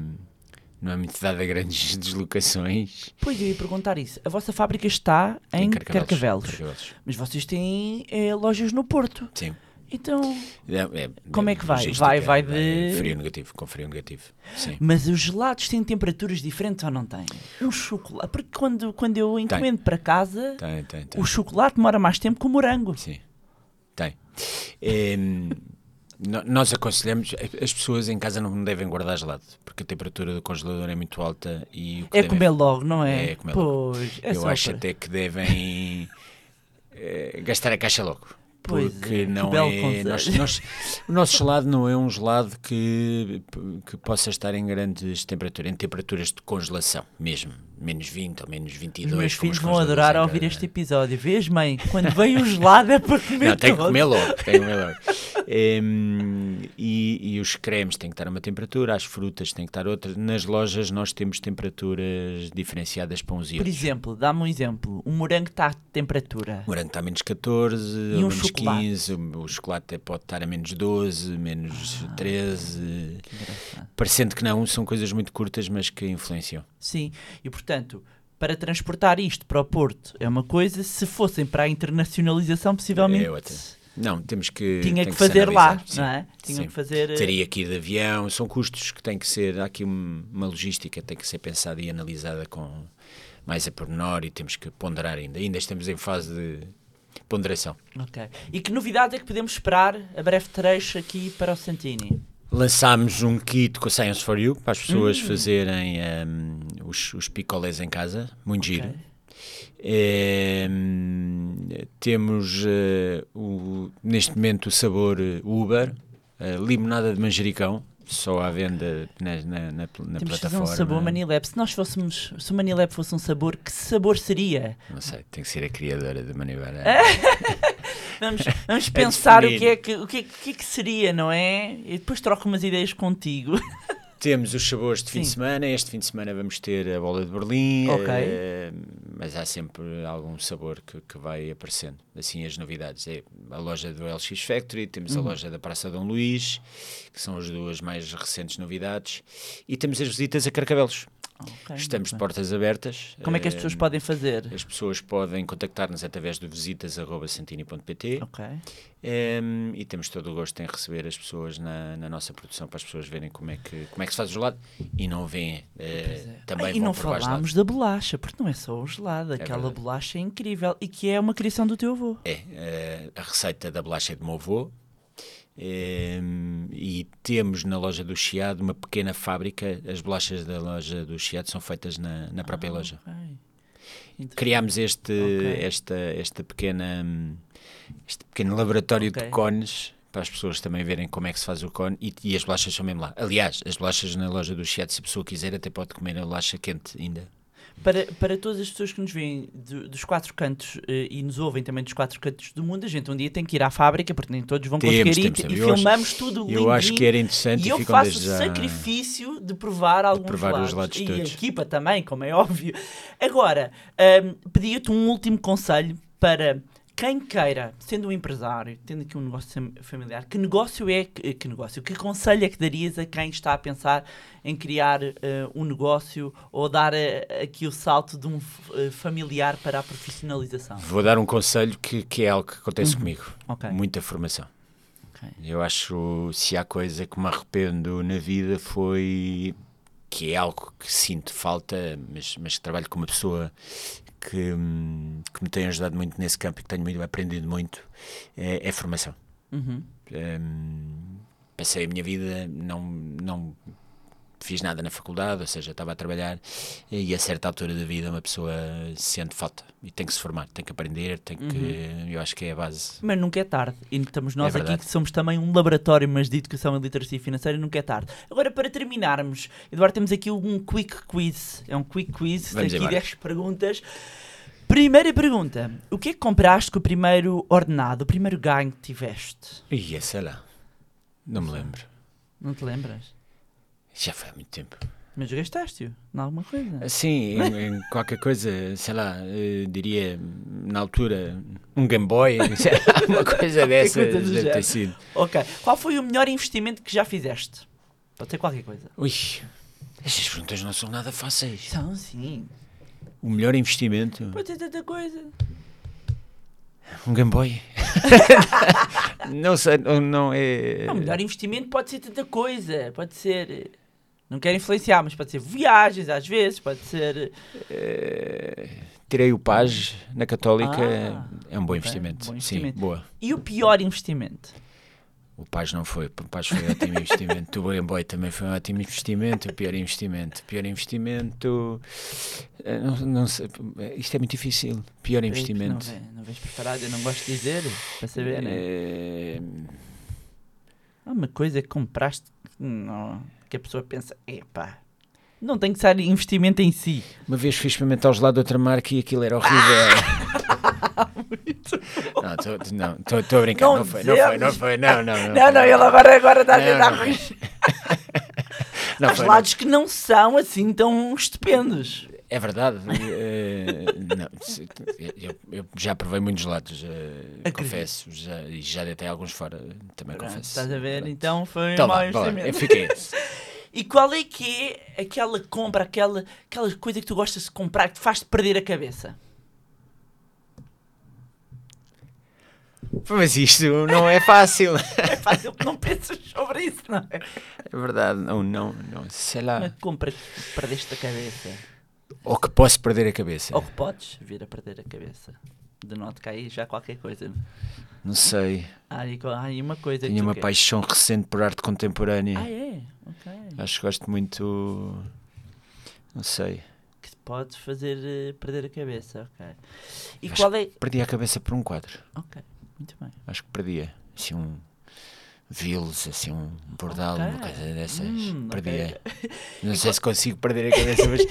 Não é muito dado a grandes deslocações. Pois eu ia perguntar isso. A vossa fábrica está em Carcavelos, Carcavelos. mas vocês têm eh, lojas no Porto. Sim. Então, É- é- Como é que vai? Vai- vai é de- Frio negativo, com frio negativo. Sim. mas os gelados têm temperaturas diferentes ou não têm? Um chocolate, porque quando, quando eu encomendo para casa, Tem, tem, tem. o chocolate demora mais tempo que o morango. Sim, tem. Em, no- nós aconselhamos, as pessoas em casa não devem guardar gelado, porque a temperatura do congelador é muito alta e É devem- comer logo, não é? É comer logo. pois, é Eu acho para- até que devem eh, gastar a caixa logo. Pois Porque é, não é. nós- nós- o nosso gelado não é um gelado que, que possa estar em grandes temperaturas, em temperaturas de congelação mesmo, menos 20 ou menos 22. Os meus filhos os vão adorar em ouvir cada- este episódio. Vês, mãe? Quando vem o gelado é para comer Não, tem que comer logo, tem que comer logo. Em, e, e os cremes têm que estar a uma temperatura, as frutas têm que estar outra. Nas lojas nós temos temperaturas diferenciadas para uns e Por outros. exemplo, dá-me um exemplo. O morango está a temperatura. O morango está a menos 14, E um menos chocolate? 15, o, o chocolate pode estar a menos 12, menos Ah. 13. Que. Parecendo que não, são coisas muito curtas, mas que influenciam. Sim, e portanto, para transportar isto para o Porto é uma coisa, se fossem para a internacionalização, possivelmente É outra. Não, temos que. tinha que se fazer lá, sim. não é? Tinham sim. que fazer. eh, Teria que ir de avião, são custos que têm que ser. Há aqui um- uma logística, tem que ser pensada e analisada com mais a pormenor e temos que ponderar ainda. Ainda estamos em fase de ponderação. Ok. E que novidades é que podemos esperar a breve trecho aqui para o Santini? Lançámos um kit com Science for You para as pessoas Hum. fazerem um, os, os picolés em casa, muito Ok. giro. Em, temos eh, o- neste momento o sabor eh, Uber, eh, limonada de manjericão, só à venda na, na, na, na Temos plataforma. um sabor Manilab. Se nós fôssemos, se o Manilab fosse um sabor, que sabor seria? Não sei, tem que ser a criadora de Manivara. Vamos, vamos pensar o que, é que, o, que, é- o que é que seria, não é? E depois troco umas ideias contigo. Temos os sabores de fim de Sim. semana. Este fim de semana vamos ter a bola de Berlim. Ok. eh, mas há sempre algum sabor que, que vai aparecendo. Assim, as novidades. É a loja do LX Factory, temos Uhum. a loja da Praça Dom Luís, que são as duas mais recentes novidades. E temos as visitas a Carcavelos. Ok, Estamos de portas abertas. Como é que as pessoas Eh, podem fazer? As pessoas podem contactar-nos através do visitas.santini.pt Ok. Em, e temos todo o gosto em receber as pessoas na, na nossa produção para as pessoas verem como é que, como é que se faz o gelado e não veem eh, também Ah, e não falámos da bolacha, porque não é só o gelado, aquela verdade. bolacha é incrível e que é uma criação do teu avô. É, eh, a receita da bolacha é do meu avô. Em, e temos na loja do Chiado uma pequena fábrica. As bolachas da loja do Chiado são feitas na, na própria loja. Ok. Inter- Criámos este, Ok. esta, esta pequena, este pequeno laboratório Ok. de cones para as pessoas também verem como é que se faz o cone e, e as bolachas são mesmo lá. Aliás, as bolachas na loja do Chiado, se a pessoa quiser, até pode comer a bolacha quente ainda. Para, para todas as pessoas que nos veem do- dos quatro cantos eh, e nos ouvem também dos quatro cantos do mundo, a gente um dia tem que ir à fábrica, porque nem todos vão Temos, conseguir ir temos, e. Eu acho- filmamos tudo lindinho. Eu acho que era interessante E eu faço o sacrifício de provar alguns provar os gelados. gelados E todos. a equipa também, como é óbvio. Agora, hum, pedia-te um último conselho para quem queira, sendo um empresário, tendo aqui um negócio fam- familiar, que negócio é que, que negócio? Que conselho é que darias a quem está a pensar em criar eh, um negócio ou dar eh, aqui o salto de um eh, familiar para a profissionalização? Vou dar um conselho que, que é algo que acontece comigo. Uhum. Ok. Muita formação. Ok. Eu acho, se há coisa que me arrependo na vida foi que é algo que sinto falta, mas, mas trabalho com uma pessoa que, hum, que me tem ajudado muito nesse campo e que tenho muito, aprendido muito, é, é formação. Uhum. Hum, passei a minha vida, não, não fiz nada na faculdade, ou seja, estava a trabalhar e a certa altura da vida uma pessoa sente falta e tem que se formar, tem que aprender, tem que, eu acho que é a base. Mas nunca é tarde. E estamos nós É aqui que somos também um laboratório, mas de educação e literacia financeira, nunca é tarde. Agora, para terminarmos, Eduardo, temos aqui um quick quiz. É um quick quiz, Vamos aqui embora. 10 perguntas. Primeira pergunta: O que é que compraste com o primeiro ordenado, o primeiro ganho que tiveste? Ia, sei lá, não me lembro. Não te lembras? Já foi há muito tempo. Mas gastaste-o em alguma coisa? Sim, em, em qualquer coisa, sei lá, eh, diria na altura um Game Boy, sei lá, uma coisa dessa deve ter sido. Ok. Qual foi o melhor investimento que já fizeste? Pode ser qualquer coisa. Ui, estas perguntas não são nada fáceis. São sim. O melhor investimento, Pode ser tanta coisa. um Game Boy. não sei, não, é. O melhor investimento pode ser tanta coisa. Pode ser. Não quero influenciar, mas pode ser viagens às vezes, pode ser. Eh, tirei o PAS na Católica, Ah, é um bom investimento. bom investimento. Sim, boa. E o pior investimento? O PAS não foi, o PAS foi um ótimo investimento. O Game Boy também foi um ótimo investimento. O pior investimento, pior investimento. eh, Não, não sei, isto é muito difícil. Pior investimento. Não, vem- não vens preparado, eu não gosto de dizer, para saber, né? Eh, Há uma coisa que compraste não- que a pessoa pensa, epá, não tem que ser investimento em si. Uma vez fui experimentar o gelado de outra marca e aquilo era horrível. não, tô- não, estou a brincar. Não Não, foi, não foi, não foi. Não, não, não. Não, não, ele agora, agora está a Não, tentar não. Não Há gelados que não são assim tão estupendos. É verdade. eh, não, eu, eu já provei muitos gelados, eh, Acredito. confesso. Já, e já deitei alguns fora, também Pronto, confesso. estás a ver? Pronto. Então foi Então um lá, eu fiquei. E qual é que é aquela compra, aquela, aquela coisa que tu gostas de comprar que te faz-te perder a cabeça? Mas isto não é fácil. É fácil que não pensas sobre isso, não é? É verdade, não, não, não. Sei lá. Uma compra que perdeste a cabeça. Ou que posso perder a cabeça. Ou que podes vir a perder a cabeça. Denote que aí já qualquer coisa. Não sei. Há aí, há aí uma coisa tu uma queres. paixão recente por arte contemporânea. Ah, é? Ok. Acho que gosto muito. Não sei. Que te pode fazer eh, perder a cabeça, ok. E Acho qual é... Perdi a cabeça por um quadro. Ok, muito bem. Acho que perdia. Assim um. Vils, assim um bordal, uma Ok. coisa dessas. Hum, perdia. ok. Não sei se consigo perder a cabeça, mas,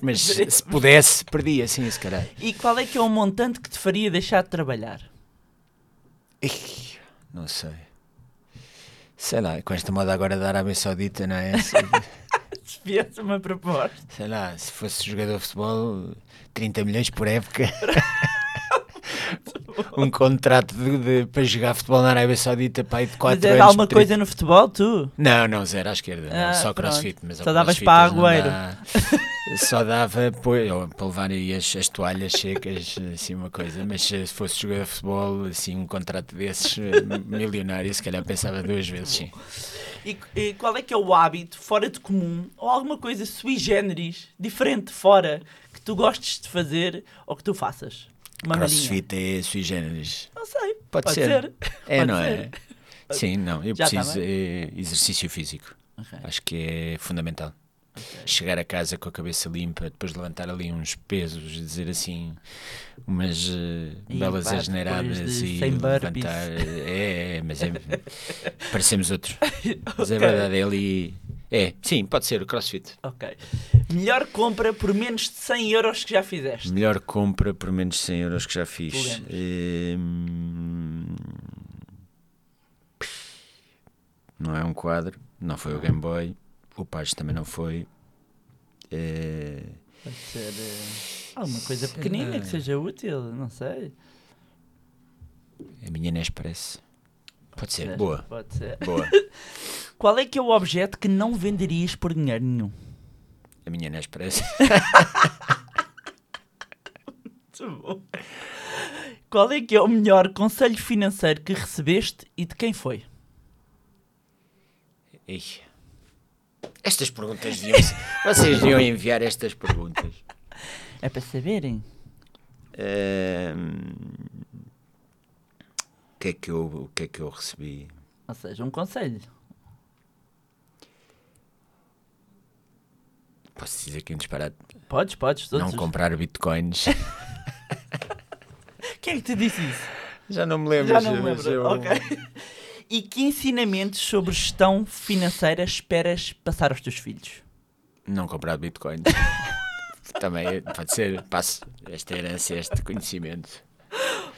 mas se pudesse, perdia, sim, se calhar. E qual é que é o montante que te faria deixar de trabalhar? Ih, Não sei. Sei lá, com esta moda agora da Arábia Saudita, não é? Se viesse uma proposta. sei lá, se fosse jogador de futebol, 30 milhões por época. um contrato de, de- para jogar futebol na Arábia Saudita para aí de 4 Mas anos. era alguma coisa no futebol, tu? Não, não, zero à esquerda. não, Ah, só pronto. crossfit. Mas Só davas para não Agüero. dá. Só dava ou para levar aí as, as toalhas secas, assim uma coisa. Mas se fosse jogador de futebol, assim, um contrato desses eh, milionário, se calhar pensava duas vezes, sim. E, e qual é que é o hábito fora de comum ou alguma coisa sui generis, diferente, fora, que tu gostes de fazer ou que tu faças? Uma. Crossfit é sui generis. Não sei. Pode, Pode ser. ser. É, Pode não ser. é? Sim, não. Eu Já tá preciso bem. é exercício físico. Ok. Acho que é fundamental. Chegar a casa com a cabeça limpa, depois levantar ali uns pesos, dizer assim umas eh, E belas asneiradas de e 100 burpees. levantar. É, é, mas é. parecemos outros. Mas é verdade, é ali. É, sim, pode ser o crossfit. Ok. Melhor compra por menos de 100 euros que já fizeste? Melhor compra por menos de 100 euros que já fiz. Hum, Não é um quadro, não foi o Game Boy, o Page também não foi. É, Pode ser eh, alguma coisa pequenina que seja útil, não sei. A minha NES parece. Pode ser, Ser, boa, Pode ser. boa. Qual é que é o objeto que não venderias por dinheiro nenhum? A minha NES parece. Muito bom. Qual é que é o melhor conselho financeiro que recebeste e de quem foi? Ih. Estas perguntas deviam Vocês deviam enviar estas perguntas. É para saberem. O que, é que eu, o que é que eu recebi? Ou seja, um conselho. Posso dizer que um disparate. Podes, podes, todos. Não os- comprar bitcoins. Quem é que te disse isso? Já não me lembro. Já não me lembro. eu- Ok. E que ensinamentos sobre gestão financeira esperas passar aos teus filhos? Não comprar bitcoins. Também pode ser. Passo esta herança, este conhecimento.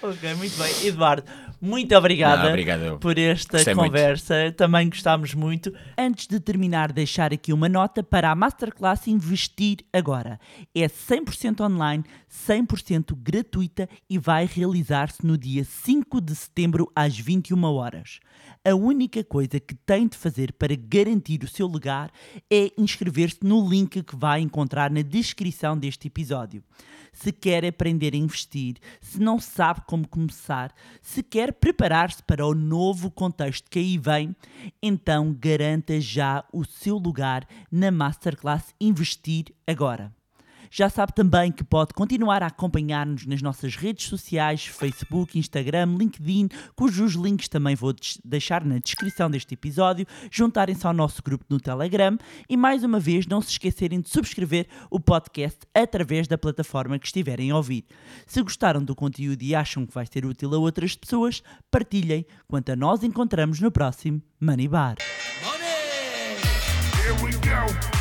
Ok, muito bem. Eduardo, muito obrigada Não, obrigado por esta Gostei muito. conversa. Também gostámos muito. Antes de terminar, deixar aqui uma nota para a Masterclass Investir Agora. É 100% online, 100% gratuita e vai realizar-se no dia 5 de setembro às 21 horas. A única coisa que tem de fazer para garantir o seu lugar é inscrever-se no link que vai encontrar na descrição deste episódio. Se quer aprender a investir, se não sabe como começar, se quer preparar-se para o novo contexto que aí vem, então garanta já o seu lugar na Masterclass Investir Agora. Já sabe também que pode continuar a acompanhar-nos nas nossas redes sociais, Facebook, Instagram, LinkedIn, cujos links também vou deixar na descrição deste episódio, juntarem-se ao nosso grupo no Telegram e mais uma vez não se esquecerem de subscrever o podcast através da plataforma que estiverem a ouvir. Se gostaram do conteúdo e acham que vai ser útil a outras pessoas, partilhem, quanto a nós encontramos no próximo Money Bar. Go.